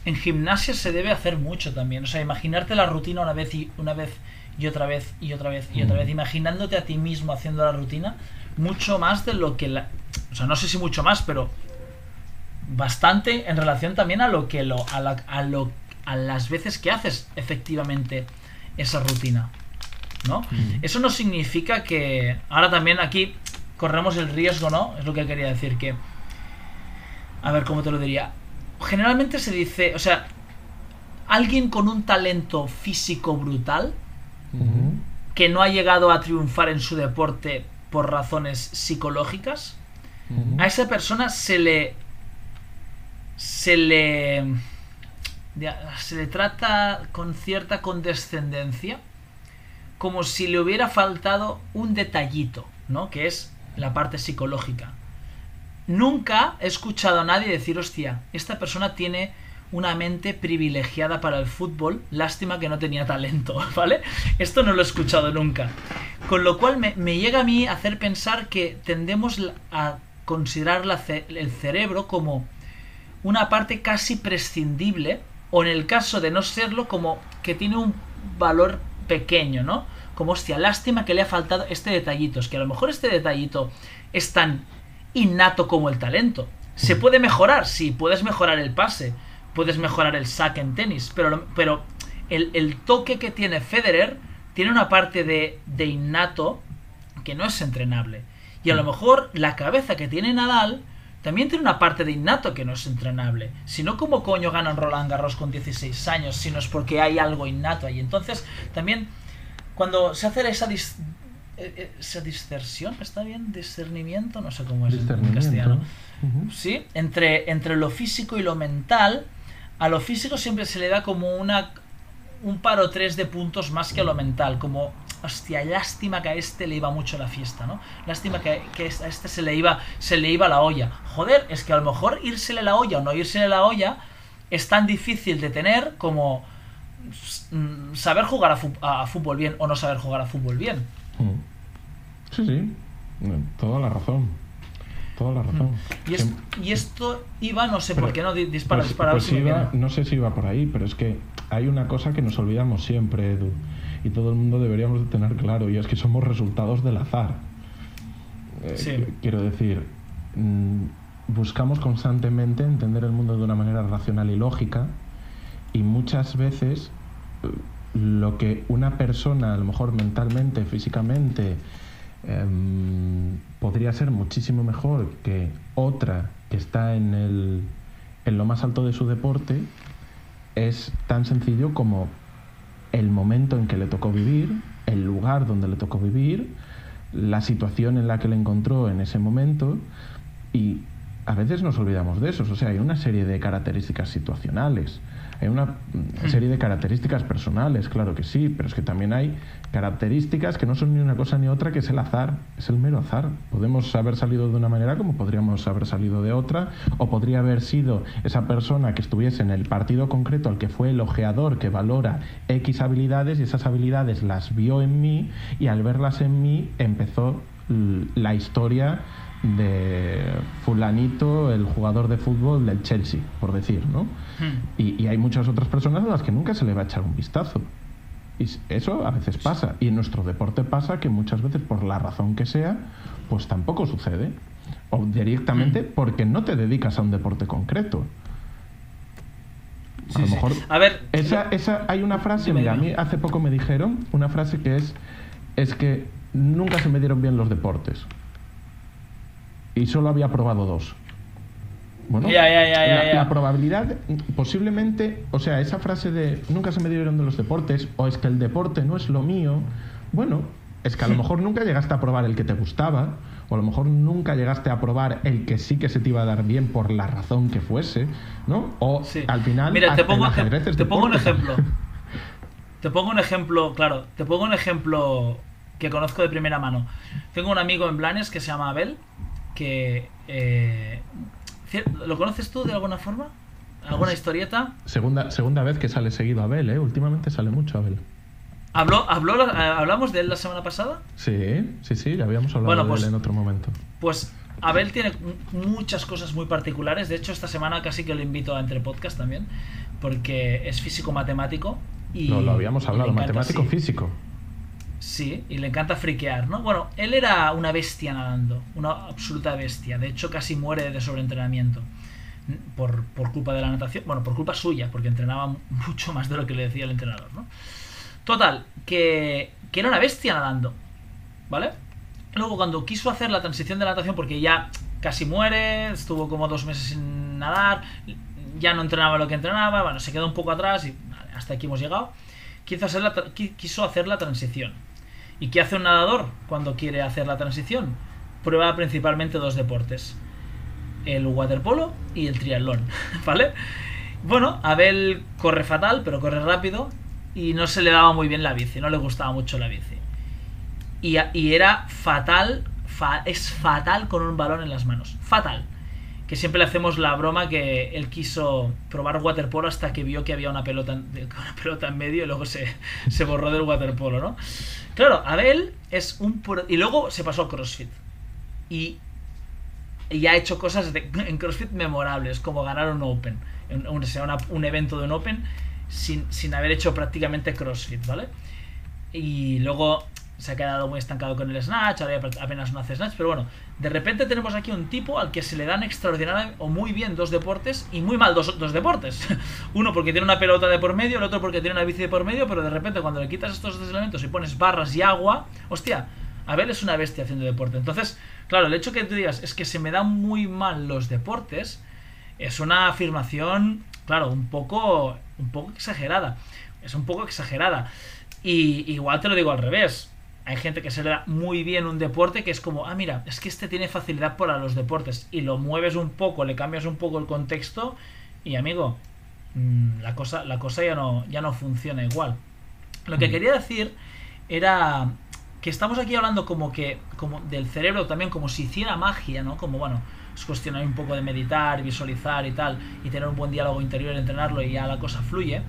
Speaker 2: en, gimnasia se debe hacer mucho también. O sea, imaginarte la rutina una vez y una vez y otra vez y otra vez y otra mm. vez. Imaginándote a ti mismo haciendo la rutina mucho más de lo que la. O sea, no sé si mucho más, pero bastante en relación también a lo que lo a, la, a lo a las veces que haces efectivamente esa rutina. ¿No? Mm. Eso no significa que. Ahora también aquí corremos el riesgo, ¿no? Es lo que quería decir, que... A ver, ¿cómo te lo diría? Generalmente se dice, o sea, alguien con un talento físico brutal, que no ha llegado a triunfar en su deporte por razones psicológicas, a esa persona se le... se le... se le trata con cierta condescendencia, como si le hubiera faltado un detallito, ¿no? Que es la parte psicológica. Nunca he escuchado a nadie decir, hostia, esta persona tiene una mente privilegiada para el fútbol, lástima que no tenía talento, ¿vale? Esto no lo he escuchado nunca. Con lo cual me, llega a mí a hacer pensar que tendemos a considerar el cerebro como una parte casi prescindible, o en el caso de no serlo, como que tiene un valor pequeño, ¿no? como hostia, lástima que le ha faltado este detallito. Es que a lo mejor este detallito es tan innato como el talento. Se puede mejorar, sí, puedes mejorar el pase, puedes mejorar el saque en tenis, pero, pero el, toque que tiene Federer tiene una parte de, de innato que no es entrenable. Y a lo mm. mejor la cabeza que tiene Nadal también tiene una parte de innato que no es entrenable. Si no, ¿cómo coño gana un Roland Garros con 16 años? Si no es porque hay algo innato ahí. Entonces, también cuando se hace esa, dis, eh, eh, esa dispersión, ¿está bien? Discernimiento, no sé cómo es en castellano. Sí, entre, entre lo físico y lo mental, a lo físico siempre se le da como una un par o tres de puntos más que a lo mental, como hostia, lástima que a este le iba mucho la fiesta, ¿no? Lástima que, que a este se le iba se le iba la olla. Joder, es que a lo mejor írsele la olla o no írsele la olla es tan difícil de tener como Mm, saber jugar a, fútbol bien o no saber jugar a fútbol bien. Mm.
Speaker 4: Sí, sí, toda la razón. Toda la razón.
Speaker 2: Mm. Y, esto iba, no sé por qué no dispara,
Speaker 4: pues,
Speaker 2: dispara.
Speaker 4: Pues no sé si iba por ahí, pero es que hay una cosa que nos olvidamos siempre, Edu, y todo el mundo deberíamos de tener claro, y es que somos resultados del azar. Eh, quiero decir, buscamos constantemente entender el mundo de una manera racional y lógica, y muchas veces lo que una persona, a lo mejor mentalmente, físicamente, em, podría ser muchísimo mejor que otra que está en, el, en lo más alto de su deporte, es tan sencillo como el momento en que le tocó vivir, el lugar donde le tocó vivir, la situación en la que le encontró en ese momento y a veces nos olvidamos de eso. O sea, hay una serie de características situacionales. Hay una serie de características personales, claro que sí, pero es que también hay características que no son ni una cosa ni otra, que es el azar, es el mero azar. Podemos haber salido de una manera como podríamos haber salido de otra, o podría haber sido esa persona que estuviese en el partido concreto al que fue el ojeador que valora X habilidades y esas habilidades las vio en mí y al verlas en mí empezó la historia de fulanito, el jugador de fútbol del Chelsea, por decir, ¿no? Hmm. Y, hay muchas otras personas a las que nunca se le va a echar un vistazo. Y eso a veces pasa. Y en nuestro deporte pasa que muchas veces, por la razón que sea, pues tampoco sucede. O directamente mm. porque no te dedicas a un deporte concreto. a lo mejor.
Speaker 2: A ver.
Speaker 4: Esa, esa, hay una frase, mira, a mí hace poco me dijeron una frase que es: es que nunca se me dieron bien los deportes. Y solo había probado dos. Bueno, la, probabilidad, posiblemente, o sea, esa frase de nunca se me dieron de los deportes, o es que el deporte no es lo mío, bueno, es que a lo mejor nunca llegaste a probar el que te gustaba, o a lo mejor nunca llegaste a probar el que sí que se te iba a dar bien por la razón que fuese, ¿no? O al final.
Speaker 2: Mira, te pongo, te, pongo un ejemplo. te pongo un ejemplo, claro, te pongo un ejemplo que conozco de primera mano. Tengo un amigo en Blanes que se llama Abel, que. Eh, ¿Lo conoces tú de alguna forma? ¿Alguna historieta?
Speaker 4: Segunda, segunda vez que sale seguido Abel, ¿eh? Últimamente sale mucho Abel.
Speaker 2: ¿Habló, habló, eh, ¿Hablamos de él la semana pasada?
Speaker 4: Sí, sí, sí, ya habíamos hablado de él pues, en otro momento.
Speaker 2: Pues Abel tiene muchas cosas muy particulares. De hecho, esta semana casi que lo invito a Entre Podcast también, porque es físico-matemático. Y
Speaker 4: no, lo habíamos hablado, matemático-físico.
Speaker 2: Sí, y le encanta friquear, ¿no? Bueno, él era una bestia nadando, una absoluta bestia. De hecho, casi muere de sobreentrenamiento por, por culpa de la natación. Bueno, por culpa suya, porque entrenaba mucho más de lo que le decía el entrenador, ¿no? Total, que, que era una bestia nadando, ¿vale? Luego, cuando quiso hacer la transición de natación, porque ya casi muere, estuvo como dos meses sin nadar, ya no entrenaba lo que entrenaba, bueno, se quedó un poco atrás y hasta aquí hemos llegado. Quiso hacer la, quiso hacer la transición. ¿Y qué hace un nadador cuando quiere hacer la transición? Prueba principalmente dos deportes. El waterpolo y el triatlón, ¿vale? Bueno, Abel corre fatal, pero corre rápido y no se le daba muy bien la bici, no le gustaba mucho la bici. Y, era fatal, es fatal con un balón en las manos, fatal. Que siempre le hacemos la broma que él quiso probar waterpolo hasta que vio que había una pelota, una pelota en medio y luego se, se borró del waterpolo, ¿no? Claro, Abel es un... Y luego se pasó a CrossFit. Y, y ha hecho cosas en CrossFit memorables, como ganar un Open, un, un evento de un Open sin, haber hecho prácticamente CrossFit, ¿vale? Y luego se ha quedado muy estancado con el Snatch, ahora apenas no hace Snatch, pero bueno, de repente tenemos aquí un tipo al que se le dan extraordinario o muy bien dos deportes y muy mal dos, dos deportes. Uno porque tiene una pelota de por medio, el otro porque tiene una bici de por medio, pero de repente cuando le quitas estos dos elementos y pones barras y agua, hostia, Abel es una bestia haciendo deporte. Entonces, claro, el hecho que tú digas es que se me dan muy mal los deportes es una afirmación, claro, un poco un poco exagerada. Es un poco exagerada. Y igual te lo digo al revés. Hay gente que se le da muy bien un deporte que es como, ah, mira, es que este tiene facilidad para los deportes. Y lo mueves un poco, le cambias un poco el contexto y amigo, mm, la cosa, la cosa ya, no, ya no funciona igual. Lo que mm. quería decir era que estamos aquí hablando como que como del cerebro también como si hiciera magia, ¿no? Como bueno, es cuestionar un poco de meditar, visualizar y tal, y tener un buen diálogo interior, entrenarlo y ya la cosa fluye.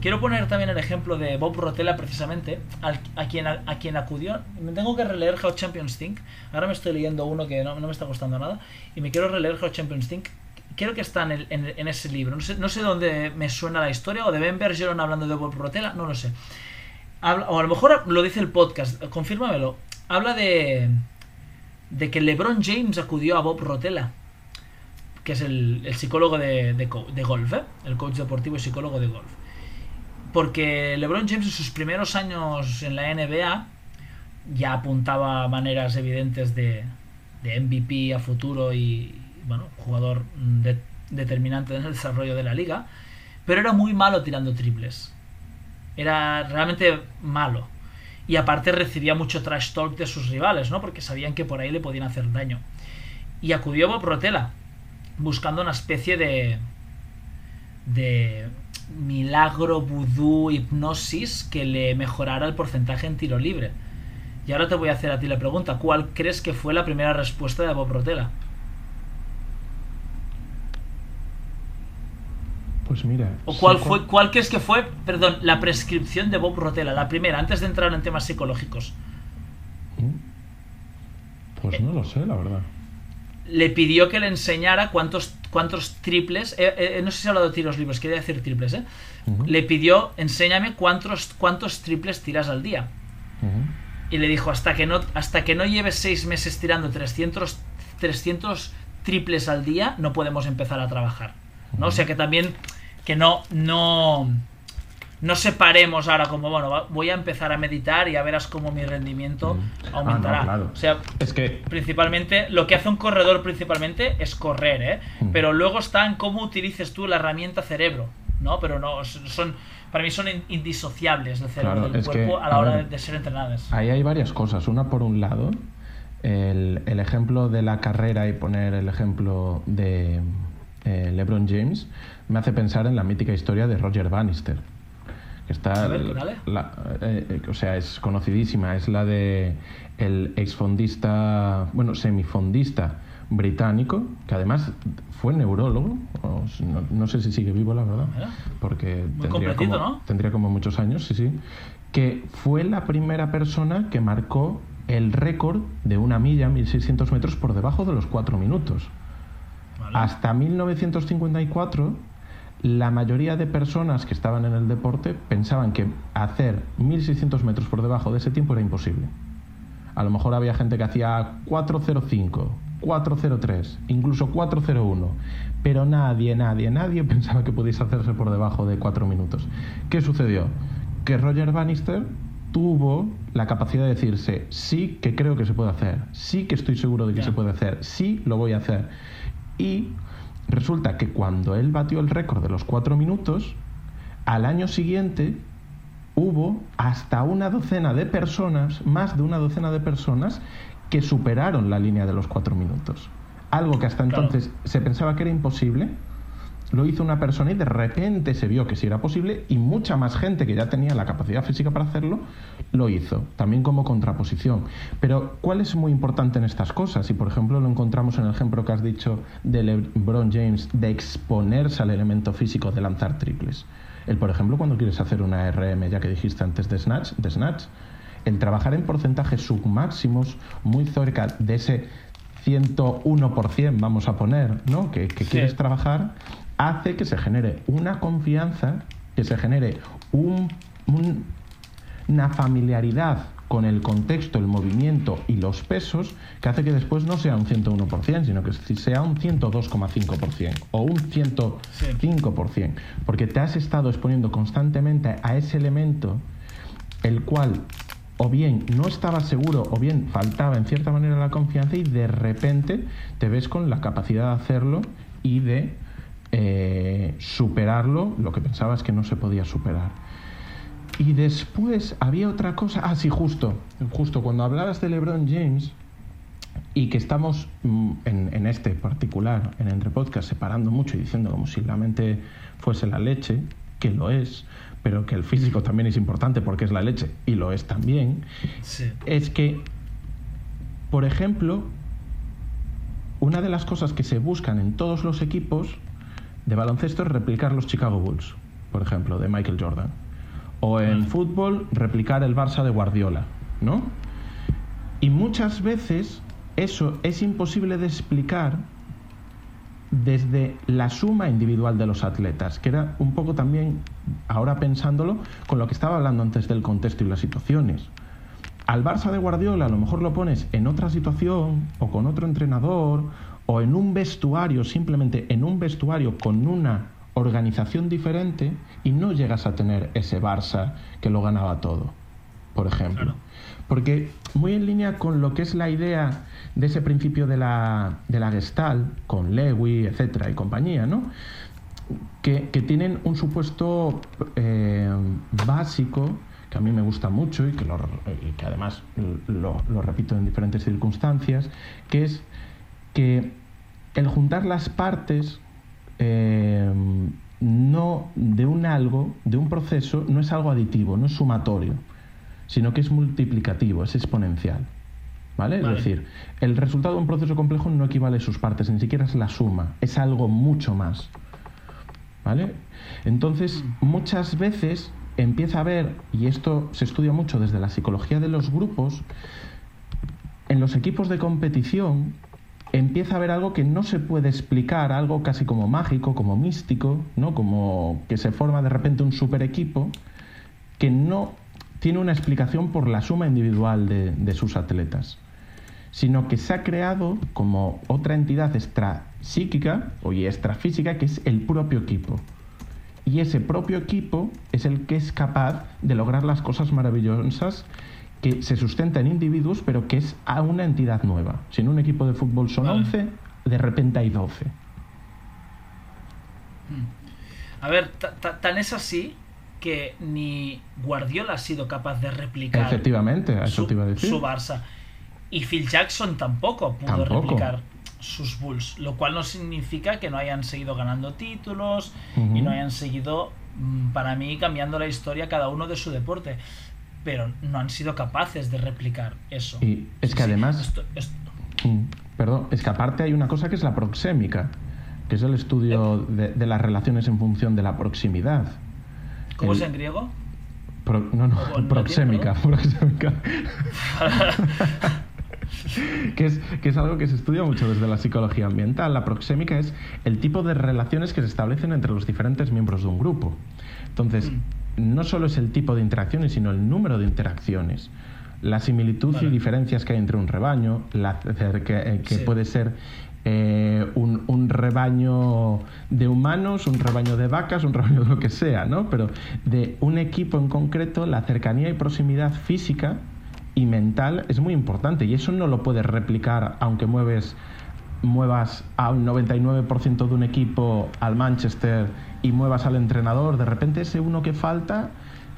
Speaker 2: Quiero poner también el ejemplo de Bob Rotella, precisamente, a, quien, a, quien acudió. Me tengo que releer How Champions Think. Ahora me estoy leyendo uno que no, me está costando nada. Y me quiero releer How Champions Think. Creo que está en, ese libro. No sé, no dónde me suena la historia. O de Ben Bergeron hablando de Bob Rotella. No lo sé. o a lo mejor lo dice el podcast. Confírmamelo. Habla de, de que LeBron James acudió a Bob Rotella, que es el, psicólogo de, de, golf, ¿eh? el coach deportivo y psicólogo de golf. Porque LeBron James en sus primeros años en la NBA ya apuntaba maneras evidentes de, MVP a futuro y, bueno, jugador determinante en el desarrollo de la liga, pero era muy malo tirando triples. Era realmente malo. Y aparte recibía mucho trash talk de sus rivales, ¿no? Porque sabían que por ahí le podían hacer daño. Y acudió Bob Rotella, buscando una especie de. de milagro, vudú, hipnosis que le mejorara el porcentaje en tiro libre. Y ahora te voy a hacer a ti la pregunta: ¿cuál crees que fue la primera respuesta de Bob Rotella?
Speaker 4: Pues mira.
Speaker 2: ¿O cuál, fue, cuál crees que fue, perdón, la prescripción de Bob Rotella, la primera, antes de entrar en temas psicológicos?
Speaker 4: ¿Mm? Pues no lo sé, la verdad.
Speaker 2: Le pidió que le enseñara cuántos, cuántos triples. Eh, eh, no sé si ha hablado de tiros libres, quería decir triples, ¿eh? Le pidió, enséñame cuántos, cuántos triples tiras al día. Y le dijo, hasta que, no, hasta que no lleves seis meses tirando 300 300 triples al día, no podemos empezar a trabajar. ¿no? O sea que también que no, no, no separemos ahora como, bueno, voy a empezar a meditar y ya verás cómo mi rendimiento mm. aumentará. Ah, o sea, es que... principalmente, lo que hace un corredor principalmente es correr, ¿eh? Mm. Pero luego está en cómo utilices tú la herramienta cerebro, ¿no? Pero no, son, para mí son indisociables el cerebro del cuerpo a la hora de, ser entrenadas.
Speaker 1: Ahí hay varias cosas. Una, por un lado, el, el ejemplo de la carrera y poner el ejemplo de eh, LeBron James me hace pensar en la mítica historia de Roger Bannister está la, eh, eh, o sea es conocidísima es la de el exfondista bueno semifondista británico que además fue neurólogo no, sé si sigue vivo la verdad porque tendría como, tendría como muchos años sí sí que fue la primera persona que marcó el récord de una milla 1600 metros por debajo de los cuatro minutos. Hasta 1954 la mayoría de personas que estaban en el deporte pensaban que hacer 1600 metros por debajo de ese tiempo era imposible. A lo mejor había gente que hacía 405, 403, incluso 401, pero nadie, nadie, nadie pensaba que pudiese hacerse por debajo de 4 minutos. ¿Qué sucedió? Que Roger Bannister tuvo la capacidad de decirse, sí que creo que se puede hacer, sí que estoy seguro de que se puede hacer, sí lo voy a hacer. Y Resulta que cuando él batió el récord de los cuatro minutos, al año siguiente hubo hasta una docena de personas, más de una docena de personas, que superaron la línea de los cuatro minutos. Algo que hasta entonces se pensaba que era imposible, lo hizo una persona y de repente se vio que sí era posible y mucha más gente que ya tenía la capacidad física para hacerlo lo hizo, también como contraposición. Pero ¿cuál es muy importante en estas cosas? Y por ejemplo lo encontramos en el ejemplo que has dicho de LeBron James de exponerse al elemento físico de lanzar triples. El, por ejemplo, cuando quieres hacer una RM, ya que dijiste antes de snatch, de snatch el trabajar en porcentajes submáximos muy cerca de ese 101%, vamos a poner, ¿no? que, quieres trabajar, hace que se genere una confianza, que se genere una familiaridad con el contexto, el movimiento y los pesos, que hace que después no sea un 101%, sino que sea un 102,5% o un 105%, porque te has estado exponiendo constantemente a ese elemento el cual o bien no estaba seguro o bien faltaba en cierta manera la confianza y de repente te ves con la capacidad de hacerlo y de eh, superarlo, lo que pensabas que no se podía superar. Y después había otra cosa, ah, sí, justo, justo cuando hablabas de LeBron James y que estamos mm, en, este particular, en Entre Podcast, separando mucho y diciendo como si la mente fuese la leche, que lo es, pero que el físico también es importante porque es la leche y lo es también, es que, por ejemplo, una de las cosas que se buscan en todos los equipos de baloncesto es replicar los Chicago Bulls, por ejemplo, de Michael Jordan. O en fútbol, replicar el Barça de Guardiola, ¿no? Y muchas veces eso es imposible de explicar desde la suma individual de los atletas, que era un poco también, ahora pensándolo, con lo que estaba hablando antes del contexto y las situaciones. Al Barça de Guardiola a lo mejor lo pones en otra situación o con otro entrenador o en un vestuario, simplemente en un vestuario con una organización diferente y no llegas a tener ese Barça que lo ganaba todo, por ejemplo. Porque muy en línea con lo que es la idea de ese principio de la, de la Gestalt, con Lewy, etcétera, y compañía, ¿no? Que, tienen un supuesto eh, básico que a mí me gusta mucho y que, que además lo, lo repito en diferentes circunstancias, que es que el juntar las partes eh, no de un algo, de un proceso, no es algo aditivo, no es sumatorio, sino que es multiplicativo, es exponencial. ¿Vale? Es decir, el resultado de un proceso complejo no equivale a sus partes, ni siquiera es la suma, es algo mucho más. ¿Vale? Entonces, muchas veces empieza a haber, y esto se estudia mucho desde la psicología de los grupos, en los equipos de competición empieza a haber algo que no se puede explicar, algo casi como mágico, como místico, ¿no? Como que se forma de repente un super equipo que no tiene una explicación por la suma individual de, sus atletas. sino que se ha creado como otra entidad extrapsíquica o extrafísica que es el propio equipo. Y ese propio equipo es el que es capaz de lograr las cosas maravillosas que se sustenta en individuos, pero que es a una entidad nueva. Si en un equipo de fútbol son 11, de repente hay 12.
Speaker 2: A ver, tan es así que ni Guardiola ha sido capaz de replicar
Speaker 1: Efectivamente,
Speaker 2: su,
Speaker 1: decir.
Speaker 2: su Barça. Y Phil Jackson tampoco pudo replicar sus Bulls, lo cual no significa que no hayan seguido ganando títulos y no hayan seguido, mm, para mí, cambiando la historia cada uno de su deporte. Pero no han sido capaces de replicar eso.
Speaker 1: Y es que además... Mm, perdón, es que aparte hay una cosa que es la proxémica, que es el estudio eh. de las relaciones en función de la proximidad.
Speaker 2: ¿Cómo es en griego?
Speaker 1: no, no, proxémica. que, es, que es algo que se estudia mucho desde la psicología ambiental. La proxémica es el tipo de relaciones que se establecen entre los diferentes miembros de un grupo. Entonces, mm. No solo es el tipo de interacciones, sino el número de interacciones. La similitud y diferencias que hay entre un rebaño, la, que, que puede ser eh, un, rebaño de humanos, un rebaño de vacas, un rebaño de lo que sea, ¿no? Pero de un equipo en concreto, la cercanía y proximidad física y mental es muy importante y eso no lo puedes replicar aunque mueves muevas a un 99% de un equipo al Manchester y muevas al entrenador, de repente ese uno que falta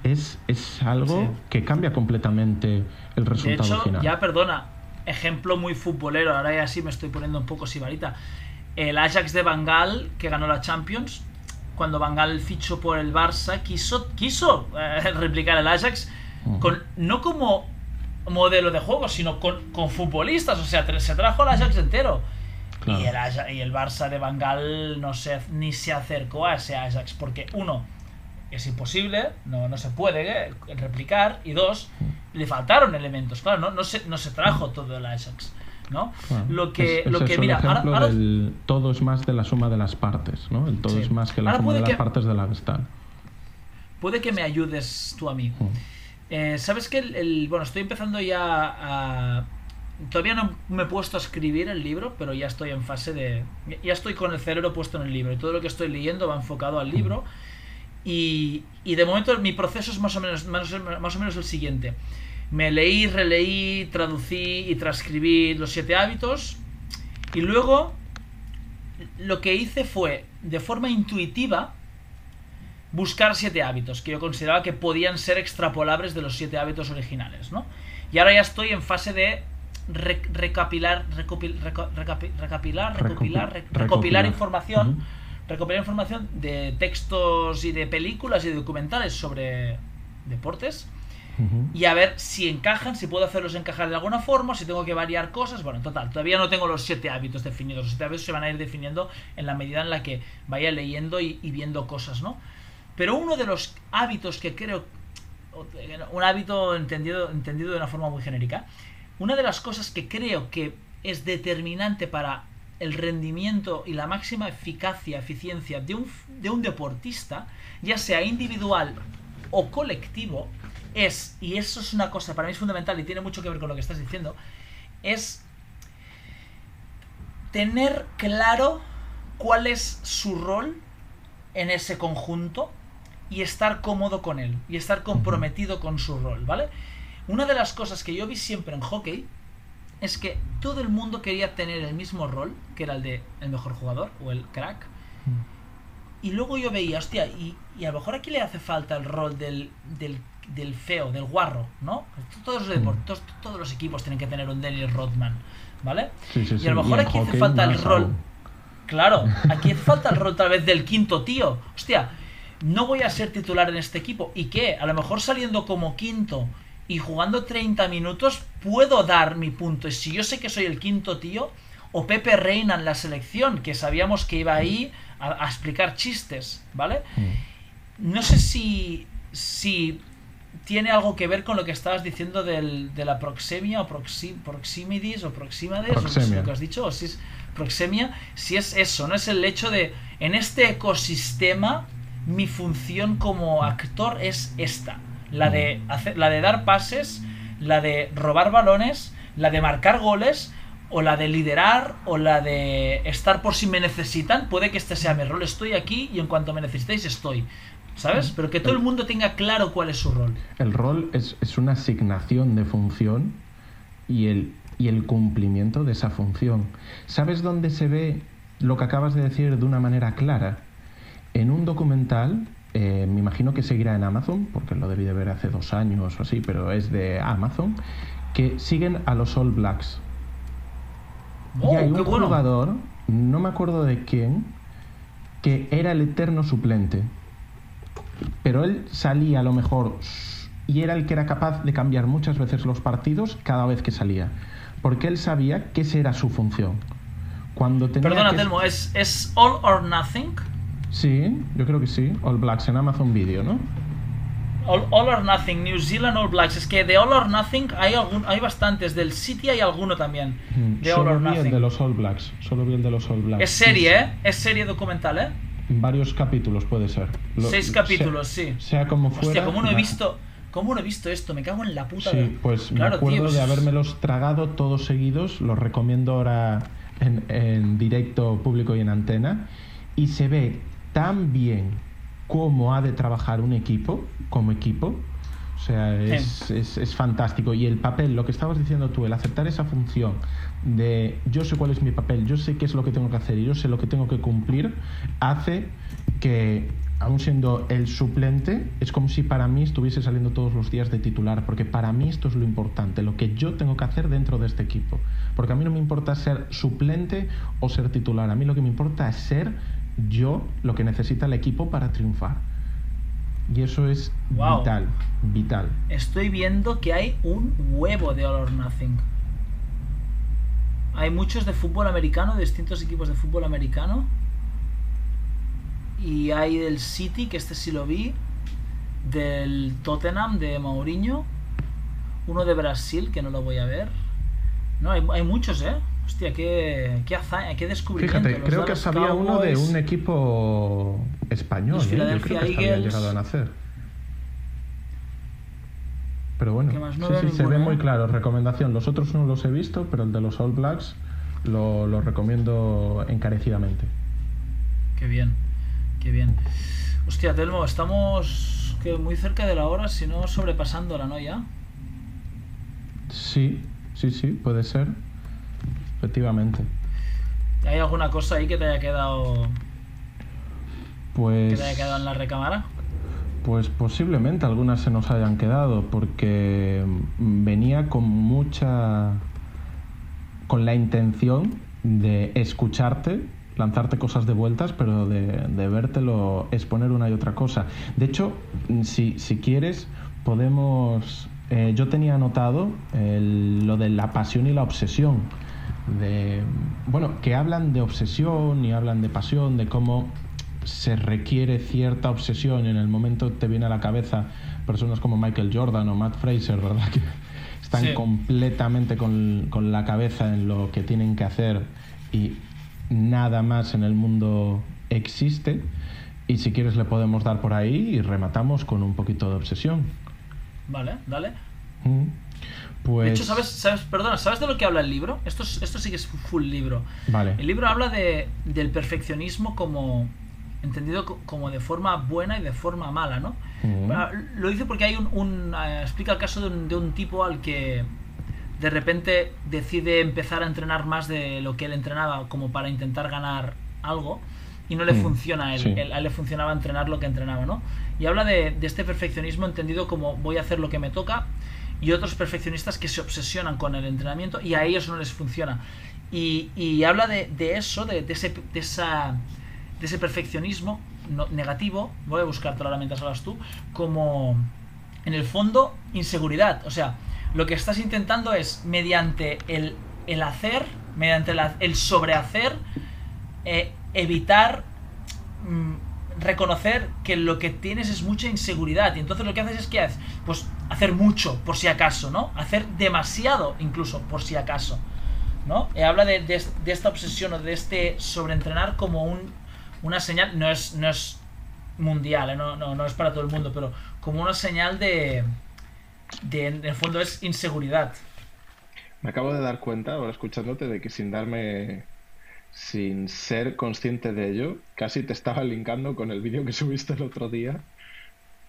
Speaker 1: es, es algo que cambia completamente el resultado
Speaker 2: de hecho,
Speaker 1: final.
Speaker 2: Ya, perdona, ejemplo muy futbolero, ahora ya sí me estoy poniendo un poco sibarita. El Ajax de Bangal, que ganó la Champions, cuando Bangal fichó por el Barça, quiso, quiso eh, replicar el Ajax, con, no como modelo de juego, sino con, con futbolistas, o sea, se trajo el Ajax entero. Y, el y el Barça de Bangal no se, ni se acercó a ese Ajax, porque uno, es imposible, no, no se puede eh, replicar, y dos, le faltaron elementos, claro, no, no, se, no se trajo todo el Ajax. ¿no? lo que, lo que mira,
Speaker 1: ahora, todo es más de la suma de las partes, ¿no? El todo es más que la suma de las partes de la gestal.
Speaker 2: Puede que me ayudes tú a mí. Eh, Sabes que el, bueno, estoy empezando ya a todavía no me he puesto a escribir el libro, pero ya estoy en fase de ya estoy con el cerebro puesto en el libro y todo lo que estoy leyendo va enfocado al libro. Y, y, de momento mi proceso es más o, menos, más, o menos el siguiente. Me leí, releí, traducí y transcribí los siete hábitos. Y luego lo que hice fue, de forma intuitiva, buscar siete hábitos que yo consideraba que podían ser extrapolables de los siete hábitos originales. ¿no? Y ahora ya estoy en fase de recapilar, recapilar, recopilar, recopilar información recopilar información de textos y de películas y de documentales sobre deportes y a ver si encajan, si puedo hacerlos encajar de alguna forma, si tengo que variar cosas. Bueno, en total, todavía no tengo los siete hábitos definidos. Los siete hábitos se van a ir definiendo en la medida en la que vaya leyendo y, viendo cosas, ¿no? Pero uno de los hábitos que creo, un hábito entendido, entendido de una forma muy genérica, una de las cosas que creo que es determinante para el rendimiento y la máxima eficacia, eficiencia de un, de un deportista, ya sea individual o colectivo, es, y eso es una cosa para mí es fundamental y tiene mucho que ver con lo que estás diciendo, es tener claro cuál es su rol en ese conjunto y estar cómodo con él y estar comprometido con su rol, ¿vale? Una de las cosas que yo vi siempre en hockey es que todo el mundo quería tener el mismo rol, que era el de el mejor jugador o el crack. Mm. Y luego yo veía, hostia, y, a lo mejor aquí le hace falta el rol del, del, feo, del guarro, ¿no? Todos los, mm. todos, los equipos tienen que tener un Daniel Rodman, ¿vale? y a lo mejor aquí hace falta el rol. Claro, aquí hace falta el rol tal vez del quinto tío. Hostia, no voy a ser titular en este equipo. ¿Y qué? A lo mejor saliendo como quinto y jugando 30 minutos puedo dar mi punto. Y si yo sé que soy el quinto tío, o Pepe Reina en la selección, que sabíamos que iba ahí a, explicar chistes, ¿vale? Mm. No sé si, si tiene algo que ver con lo que estabas diciendo del, de la proxemia o proxi, proximidis o proximades, o lo que has dicho, o si es proxemia, si es eso, no es el hecho de en este ecosistema mi función como actor es esta la de, hacer, la de dar pases, la de robar balones, la de marcar goles, o la de liderar, o la de estar por si me necesitan. Puede que este sea mi rol. Estoy aquí y en cuanto me necesitéis estoy. ¿Sabes? Pero que todo el mundo tenga claro cuál es su rol.
Speaker 1: El rol es, es una asignación de función y el, y el cumplimiento de esa función. ¿Sabes dónde se ve lo que acabas de decir de una manera clara? En un documental, eh, me imagino que seguirá en Amazon, porque lo debí de ver hace dos años o así, pero es de Amazon, que siguen a los All Blacks. y
Speaker 2: Oh,
Speaker 1: hay un
Speaker 2: bueno.
Speaker 1: jugador, no me acuerdo de quién, que era el eterno suplente. Pero él salía a lo mejor y era el que era capaz de cambiar muchas veces los partidos cada vez que salía. Porque él sabía que esa era su función. Cuando tenía
Speaker 2: Perdona,
Speaker 1: que-
Speaker 2: Telmo, ¿es, ¿es All or Nothing?
Speaker 1: Sí, yo creo que sí. All Blacks en Amazon Video, ¿no?
Speaker 2: All, All or Nothing, New Zealand All Blacks. Es que de All or Nothing hay, algún, hay bastantes. Del City hay alguno también.
Speaker 1: Mm,
Speaker 2: De All or
Speaker 1: vi el
Speaker 2: Nothing.
Speaker 1: de los All Blacks. Solo vi el de los All Blacks.
Speaker 2: Es serie, ¿eh? Es serie documental, ¿eh?
Speaker 1: Varios capítulos puede ser. Lo-
Speaker 2: Seis
Speaker 1: sea-
Speaker 2: capítulos, sí.
Speaker 1: Sea como fuera.
Speaker 2: Hostia, ¿cómo no he visto? ¿Cómo no he visto esto? Me cago en la puta.
Speaker 1: Sí,
Speaker 2: de-
Speaker 1: pues
Speaker 2: claro,
Speaker 1: me acuerdo
Speaker 2: tío, pues
Speaker 1: de habérmelos tragado todos seguidos. Los recomiendo ahora en, en directo público y en antena. Y se ve tan bien cómo ha de trabajar un equipo, como equipo. O sea, es, es- es fantástico. Y el papel, lo que estabas diciendo tú, el aceptar esa función de yo sé cuál es mi papel, yo sé qué es lo que tengo que hacer y yo sé lo que tengo que cumplir, hace que, aún siendo el suplente, es como si para mí estuviese saliendo todos los días de titular, porque para mí esto es lo importante, lo que yo tengo que hacer dentro de este equipo. Porque a mí no me importa ser suplente o ser titular, a mí lo que me importa es ser yo lo que necesita el equipo para triunfar. Y eso es
Speaker 2: Wow.
Speaker 1: vital, vital.
Speaker 2: Estoy viendo que hay un huevo de All or Nothing. Hay muchos de fútbol americano, de distintos equipos de fútbol americano. Y hay del City, que este sí lo vi. Del Tottenham, de Mourinho. Uno de Brasil, que no lo voy a ver. No, hay, hay muchos, ¿eh? Hostia, qué, qué hazaña, qué descubrimiento.
Speaker 1: Fíjate,
Speaker 2: Los
Speaker 1: creo que sabía uno de
Speaker 2: Cowboys.
Speaker 1: un equipo español.
Speaker 2: Los
Speaker 1: ¿eh? Yo creo que
Speaker 2: Eagles.
Speaker 1: llegado a nacer. Pero bueno.
Speaker 2: No
Speaker 1: sí, sí, se ve
Speaker 2: ninguno,
Speaker 1: muy
Speaker 2: ¿eh?
Speaker 1: claro. Recomendación. Los otros no los he visto, pero el de los All Blacks lo, lo recomiendo encarecidamente.
Speaker 2: Qué bien, qué bien. Hostia, Telmo, estamos que muy cerca de la hora, si no sobrepasándola, ¿no? Ya.
Speaker 1: Sí, sí, sí, puede ser. Efectivamente.
Speaker 2: ¿Hay alguna cosa ahí que te haya quedado que
Speaker 1: Pues.
Speaker 2: te haya quedado en la recámara?
Speaker 1: Pues posiblemente algunas se nos hayan quedado porque venía con mucha con la intención de escucharte, lanzarte cosas de vueltas, pero de, de vértelo exponer una y otra cosa. De hecho, si, si quieres, podemos... eh, yo tenía anotado el- lo de la pasión y la obsesión. De, bueno, que hablan de obsesión y hablan de pasión, de cómo se requiere cierta obsesión y en el momento te viene a la cabeza personas como Michael Jordan o Matt Fraser, ¿verdad? Que están
Speaker 2: Sí.
Speaker 1: completamente con, con la cabeza en lo que tienen que hacer y nada más en el mundo existe. Y si quieres le podemos dar por ahí y rematamos con un poquito de obsesión.
Speaker 2: Vale, dale.
Speaker 1: Mm. Pues...
Speaker 2: De hecho, ¿sabes, sabes, perdona, ¿sabes de lo que habla el libro? Esto, es- esto sí que es full libro.
Speaker 1: Vale.
Speaker 2: El libro habla de, del perfeccionismo como entendido co- como de forma buena y de forma mala, ¿no?
Speaker 1: Mm.
Speaker 2: Bueno, Lo dice porque hay un, un, eh, explica el caso de un, de un tipo al que de repente decide empezar a entrenar más de lo que él entrenaba como para intentar ganar algo y no le
Speaker 1: Mm,
Speaker 2: funciona a él,
Speaker 1: sí.
Speaker 2: Él- a él le funcionaba entrenar lo que entrenaba, ¿no? Y habla de, de este perfeccionismo entendido como voy a hacer lo que me toca y otros perfeccionistas que se obsesionan con el entrenamiento y a ellos no les funciona. Y, habla de, eso, de, ese, de, ese perfeccionismo negativo, voy a buscártelo ahora mientras hablas tú, como en el fondo inseguridad. O sea, lo que estás intentando es mediante el, el hacer, mediante la- el sobrehacer, eh, evitar mm, reconocer que lo que tienes es mucha inseguridad. Y entonces lo que haces es que haces pues hacer mucho por si acaso no hacer demasiado incluso por si acaso no habla de esta obsesión o de este sobreentrenar como un, una señal no es no es mundial eh, no, no, no es para todo el mundo pero como una señal de de en el fondo es inseguridad.
Speaker 1: Me acabo de dar cuenta, ahora escuchándote, de que sin darme. Sin ser consciente de ello, casi te estaba linkando con el vídeo que subiste el otro día.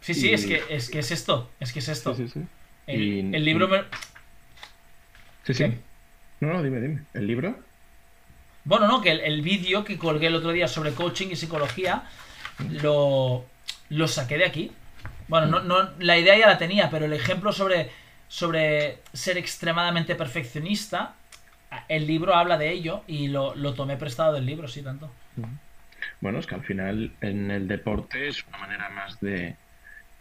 Speaker 2: Sí, sí, es, que, es que es esto. Es que es esto.
Speaker 1: Sí, sí, sí.
Speaker 2: El, el libro me...
Speaker 1: Sí, sí. No, no, dime, dime. ¿El libro?
Speaker 2: Bueno, no, que el, vídeo que colgué el otro día sobre coaching y psicología lo, lo saqué de aquí. Bueno, no, no, la idea ya la tenía, pero el ejemplo sobre, sobre ser extremadamente perfeccionista, el libro habla de ello y lo, lo tomé prestado del libro, sí, tanto.
Speaker 1: Bueno, es que al final en el deporte es una manera más de,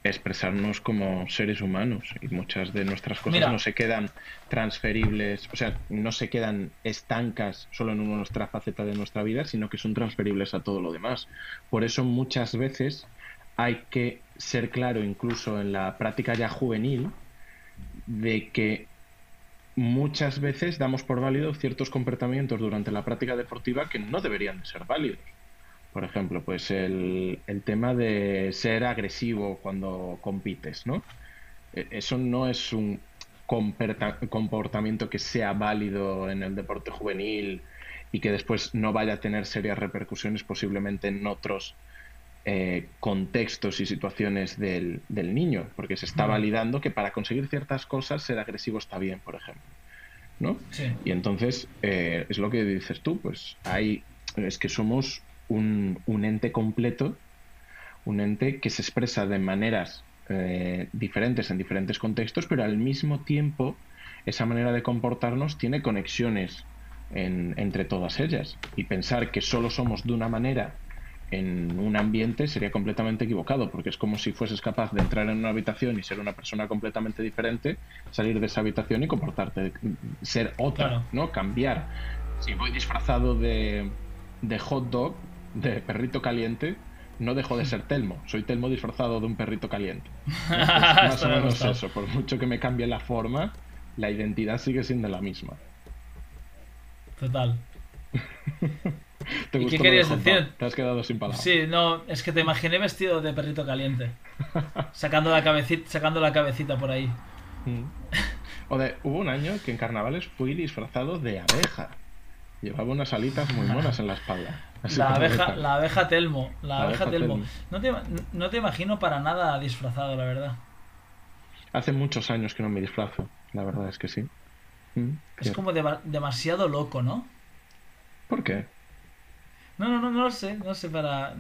Speaker 1: expresarnos como seres humanos y muchas de nuestras cosas no se quedan transferibles, o sea, no se quedan estancas solo en nuestra faceta de nuestra vida, sino que son transferibles a todo lo demás. Por eso muchas veces hay que ser claro, incluso en la práctica ya juvenil, de que muchas veces damos por válido ciertos comportamientos durante la práctica deportiva que no deberían de ser válidos. Por ejemplo, pues el, tema de ser agresivo cuando compites, ¿no? E, eso no es un comportamiento que sea válido en el deporte juvenil y que después no vaya a tener serias repercusiones posiblemente en otros eh, contextos y situaciones del, niño, porque se está validando que para conseguir ciertas cosas ser agresivo está bien, por ejemplo. ¿no? Y entonces eh, es lo que dices tú, pues hay, es que somos un, ente completo, un ente que se expresa de maneras eh, diferentes en diferentes contextos, pero al mismo tiempo esa manera de comportarnos tiene conexiones entre todas ellas. Y pensar que solo somos de una manera en un ambiente sería completamente equivocado, porque es como si fueses capaz de entrar en una habitación y ser una persona completamente diferente, salir de esa habitación y comportarte, ser otra, ¿no? Cambiar. Si voy disfrazado de, de hot dog, de perrito caliente, no dejo de ser Telmo. Soy Telmo disfrazado de un perrito caliente. más o menos eso. Por mucho que me cambie la forma, la identidad sigue siendo la misma.
Speaker 2: Total. ¿Y qué querías decir?
Speaker 1: Te has quedado sin palabras.
Speaker 2: Sí, no, es que te imaginé vestido de perrito caliente. sacando la cabecita, sacando la cabecita por ahí.
Speaker 1: Mm. O de, hubo un año que en carnavales fui disfrazado de abeja. Llevaba unas alitas muy monas en la espalda.
Speaker 2: La abeja, la abeja Telmo. La, abeja, Telmo. No, te, no te imagino para nada disfrazado, la verdad.
Speaker 1: Hace muchos años que no me disfrazo, la verdad es que sí.
Speaker 2: Mm, es como demasiado loco, ¿no?
Speaker 1: ¿Por qué?
Speaker 2: No, no, no, no lo sé, no sé para...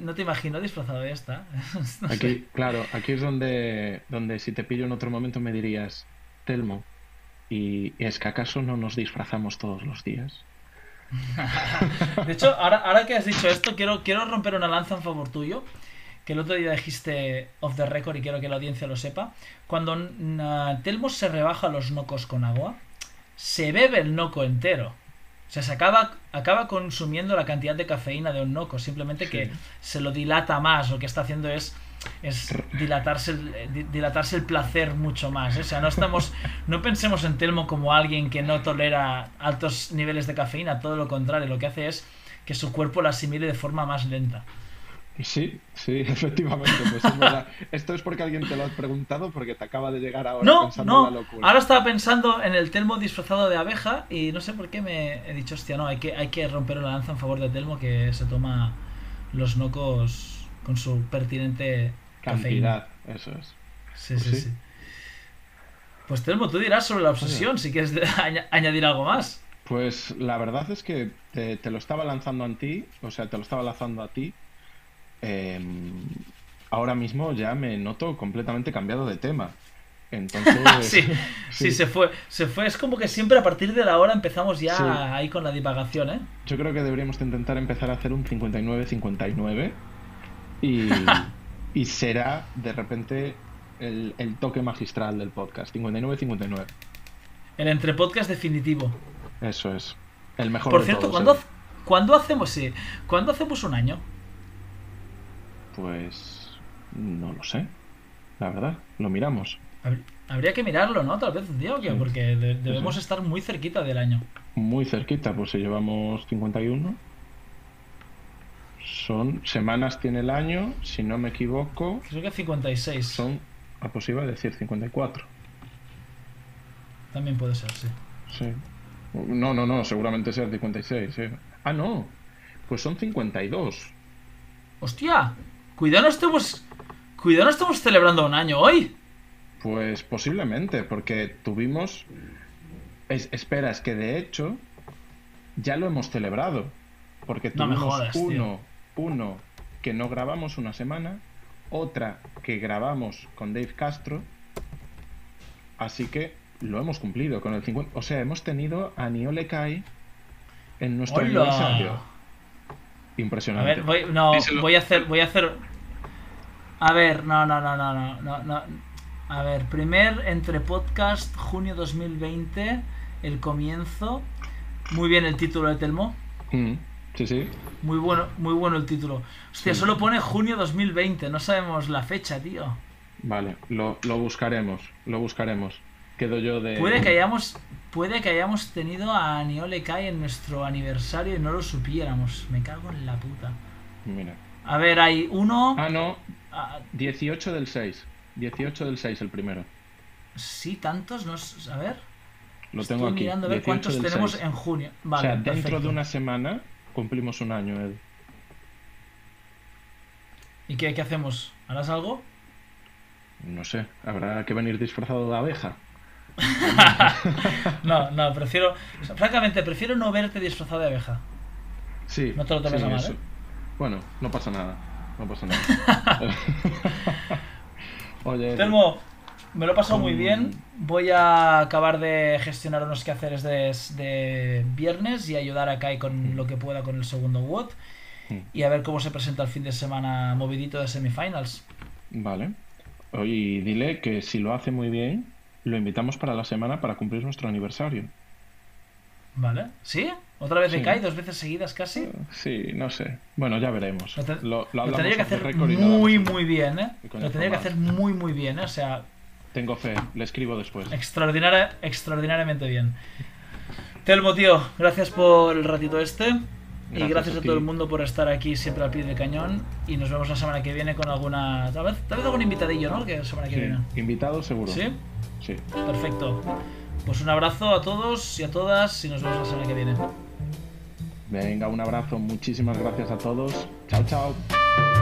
Speaker 2: no te imagino disfrazado, ya está.
Speaker 1: aquí, claro, aquí es donde, donde si te pillo en otro momento me dirías, Telmo, ¿y es que acaso no nos disfrazamos todos los días?
Speaker 2: de hecho, ahora, ahora que has dicho esto, quiero, quiero romper una lanza en favor tuyo. Que el otro día dijiste off the record y quiero que la audiencia lo sepa. Cuando Telmo se rebaja los nocos con agua, se bebe el noco entero. O sea, se acaba, acaba consumiendo la cantidad de cafeína de un noco. Simplemente que se lo dilata más. Lo que está haciendo es es dilatarse el, dilatarse el placer mucho más. ¿eh? O sea, no estamos, no pensemos en Telmo como alguien que no tolera altos niveles de cafeína, todo lo contrario, lo que hace es que su cuerpo la asimile de forma más lenta.
Speaker 1: Sí, sí, efectivamente. Pues es verdad. Esto es porque alguien te lo ha preguntado, porque te acaba de llegar ahora
Speaker 2: no, pensando no. en la locura. Ahora estaba pensando en el Telmo disfrazado de abeja y no sé por qué me he dicho, hostia, no, hay que, hay que romper una lanza en favor de Telmo que se toma los nocos con su pertinente
Speaker 1: cantidad. Eso es.
Speaker 2: Sí, pues sí, sí, Pues Telmo, tú dirás sobre la obsesión, si quieres añadir algo más.
Speaker 1: Pues la verdad es que te, lo estaba lanzando a ti, o sea, te lo estaba lanzando a ti. Em, ahora mismo ya me noto completamente cambiado de tema. Entonces,
Speaker 2: sí, sí, se fue. Se fue. Es como que siempre a partir de la hora empezamos ya ahí con la divagación, ¿eh?
Speaker 1: Yo creo que deberíamos intentar empezar a hacer un 59-59 y, y será de repente el, toque magistral del podcast. 59-59.
Speaker 2: El entre podcast definitivo.
Speaker 1: Eso es. El mejor
Speaker 2: Por cierto, ¿cuándo, hacemos sí, ¿cuándo hacemos un año?
Speaker 1: Pues no lo sé. La verdad, lo miramos.
Speaker 2: Habría que mirarlo, ¿no? Tal vez un día o qué, porque debemos estar muy cerquita del año.
Speaker 1: Muy cerquita, pues si llevamos 51 son semanas tiene el año, si no me equivoco.
Speaker 2: Creo que 56.
Speaker 1: Son, a ah, pues decir 54.
Speaker 2: También puede ser, sí.
Speaker 1: Sí. No, no, no, seguramente sea el 56. Sí. Ah, no. Pues son 52.
Speaker 2: Hostia, cuidado no estemos. Cuidado no estamos celebrando un año hoy.
Speaker 1: Pues posiblemente, porque tuvimos. espera, es que de hecho. Ya lo hemos celebrado. Porque tuvimos uno, uno que no grabamos una semana, otra que grabamos con Dave Castro. Así que lo hemos cumplido con el 50. O sea, hemos tenido a Niole Kai en nuestro aniversario. Impresionante.
Speaker 2: A ver, voy, no, voy a hacer, voy a hacer. A ver, no, no, no, no, no, no. A ver, primer entre podcast, junio 2020, el comienzo. Muy bien el título de Telmo.
Speaker 1: Mm, sí, sí.
Speaker 2: Muy bueno, muy bueno el título. Hostia, solo pone junio 2020, no sabemos la fecha, tío.
Speaker 1: Vale, lo, lo buscaremos, lo buscaremos. Quedo yo de.
Speaker 2: Puede que hayamos, puede que hayamos tenido a Niole Kai en nuestro aniversario y no lo supiéramos. Me cago en la puta.
Speaker 1: Mira.
Speaker 2: A ver, hay uno.
Speaker 1: Ah, no. 18 del 6. 18 del 6 el primero.
Speaker 2: Sí, tantos, no a ver.
Speaker 1: Lo tengo aquí.
Speaker 2: mirando a ver cuántos tenemos en junio. Vale, o sea,
Speaker 1: dentro de una semana cumplimos un año, Ed.
Speaker 2: ¿Y qué, qué hacemos? ¿Harás algo?
Speaker 1: No sé, habrá que venir disfrazado de abeja.
Speaker 2: no, no, prefiero. francamente, prefiero no verte disfrazado de abeja.
Speaker 1: Sí.
Speaker 2: No te lo tomes a mal, ¿eh?
Speaker 1: Bueno, no pasa nada. No pasa nada.
Speaker 2: Oye. Telmo, me lo he pasado muy bien. Voy a acabar de gestionar unos quehaceres de, de viernes y ayudar a Kai con lo que pueda con el segundo WOT. Y a ver cómo se presenta el fin de semana movidito de semifinals.
Speaker 1: Vale. Oye, dile que si lo hace muy bien, lo invitamos para la semana para cumplir nuestro aniversario.
Speaker 2: Vale. ¿Sí? ¿Otra vez de Kai? ¿Dos veces seguidas casi? Eh,
Speaker 1: sí, no sé. Bueno, ya veremos.
Speaker 2: Lo, tendría que hacer muy, muy bien, ¿eh? Lo tendría que hacer muy, muy bien, ¿eh? O sea...
Speaker 1: Tengo fe, le escribo después.
Speaker 2: Extraordinaria, extraordinariamente bien. Telmo, tío, gracias por el ratito este. y gracias a, todo el mundo por estar aquí siempre al pie del cañón. Y nos vemos la semana que viene con alguna. Tal vez, tal vez algún invitadillo, ¿no? Que semana que viene.
Speaker 1: Invitado seguro.
Speaker 2: ¿Sí?
Speaker 1: Sí.
Speaker 2: Perfecto. Pues un abrazo a todos y a todas y nos vemos la semana que viene.
Speaker 1: Venga, un abrazo, muchísimas gracias a todos. Chao, chao.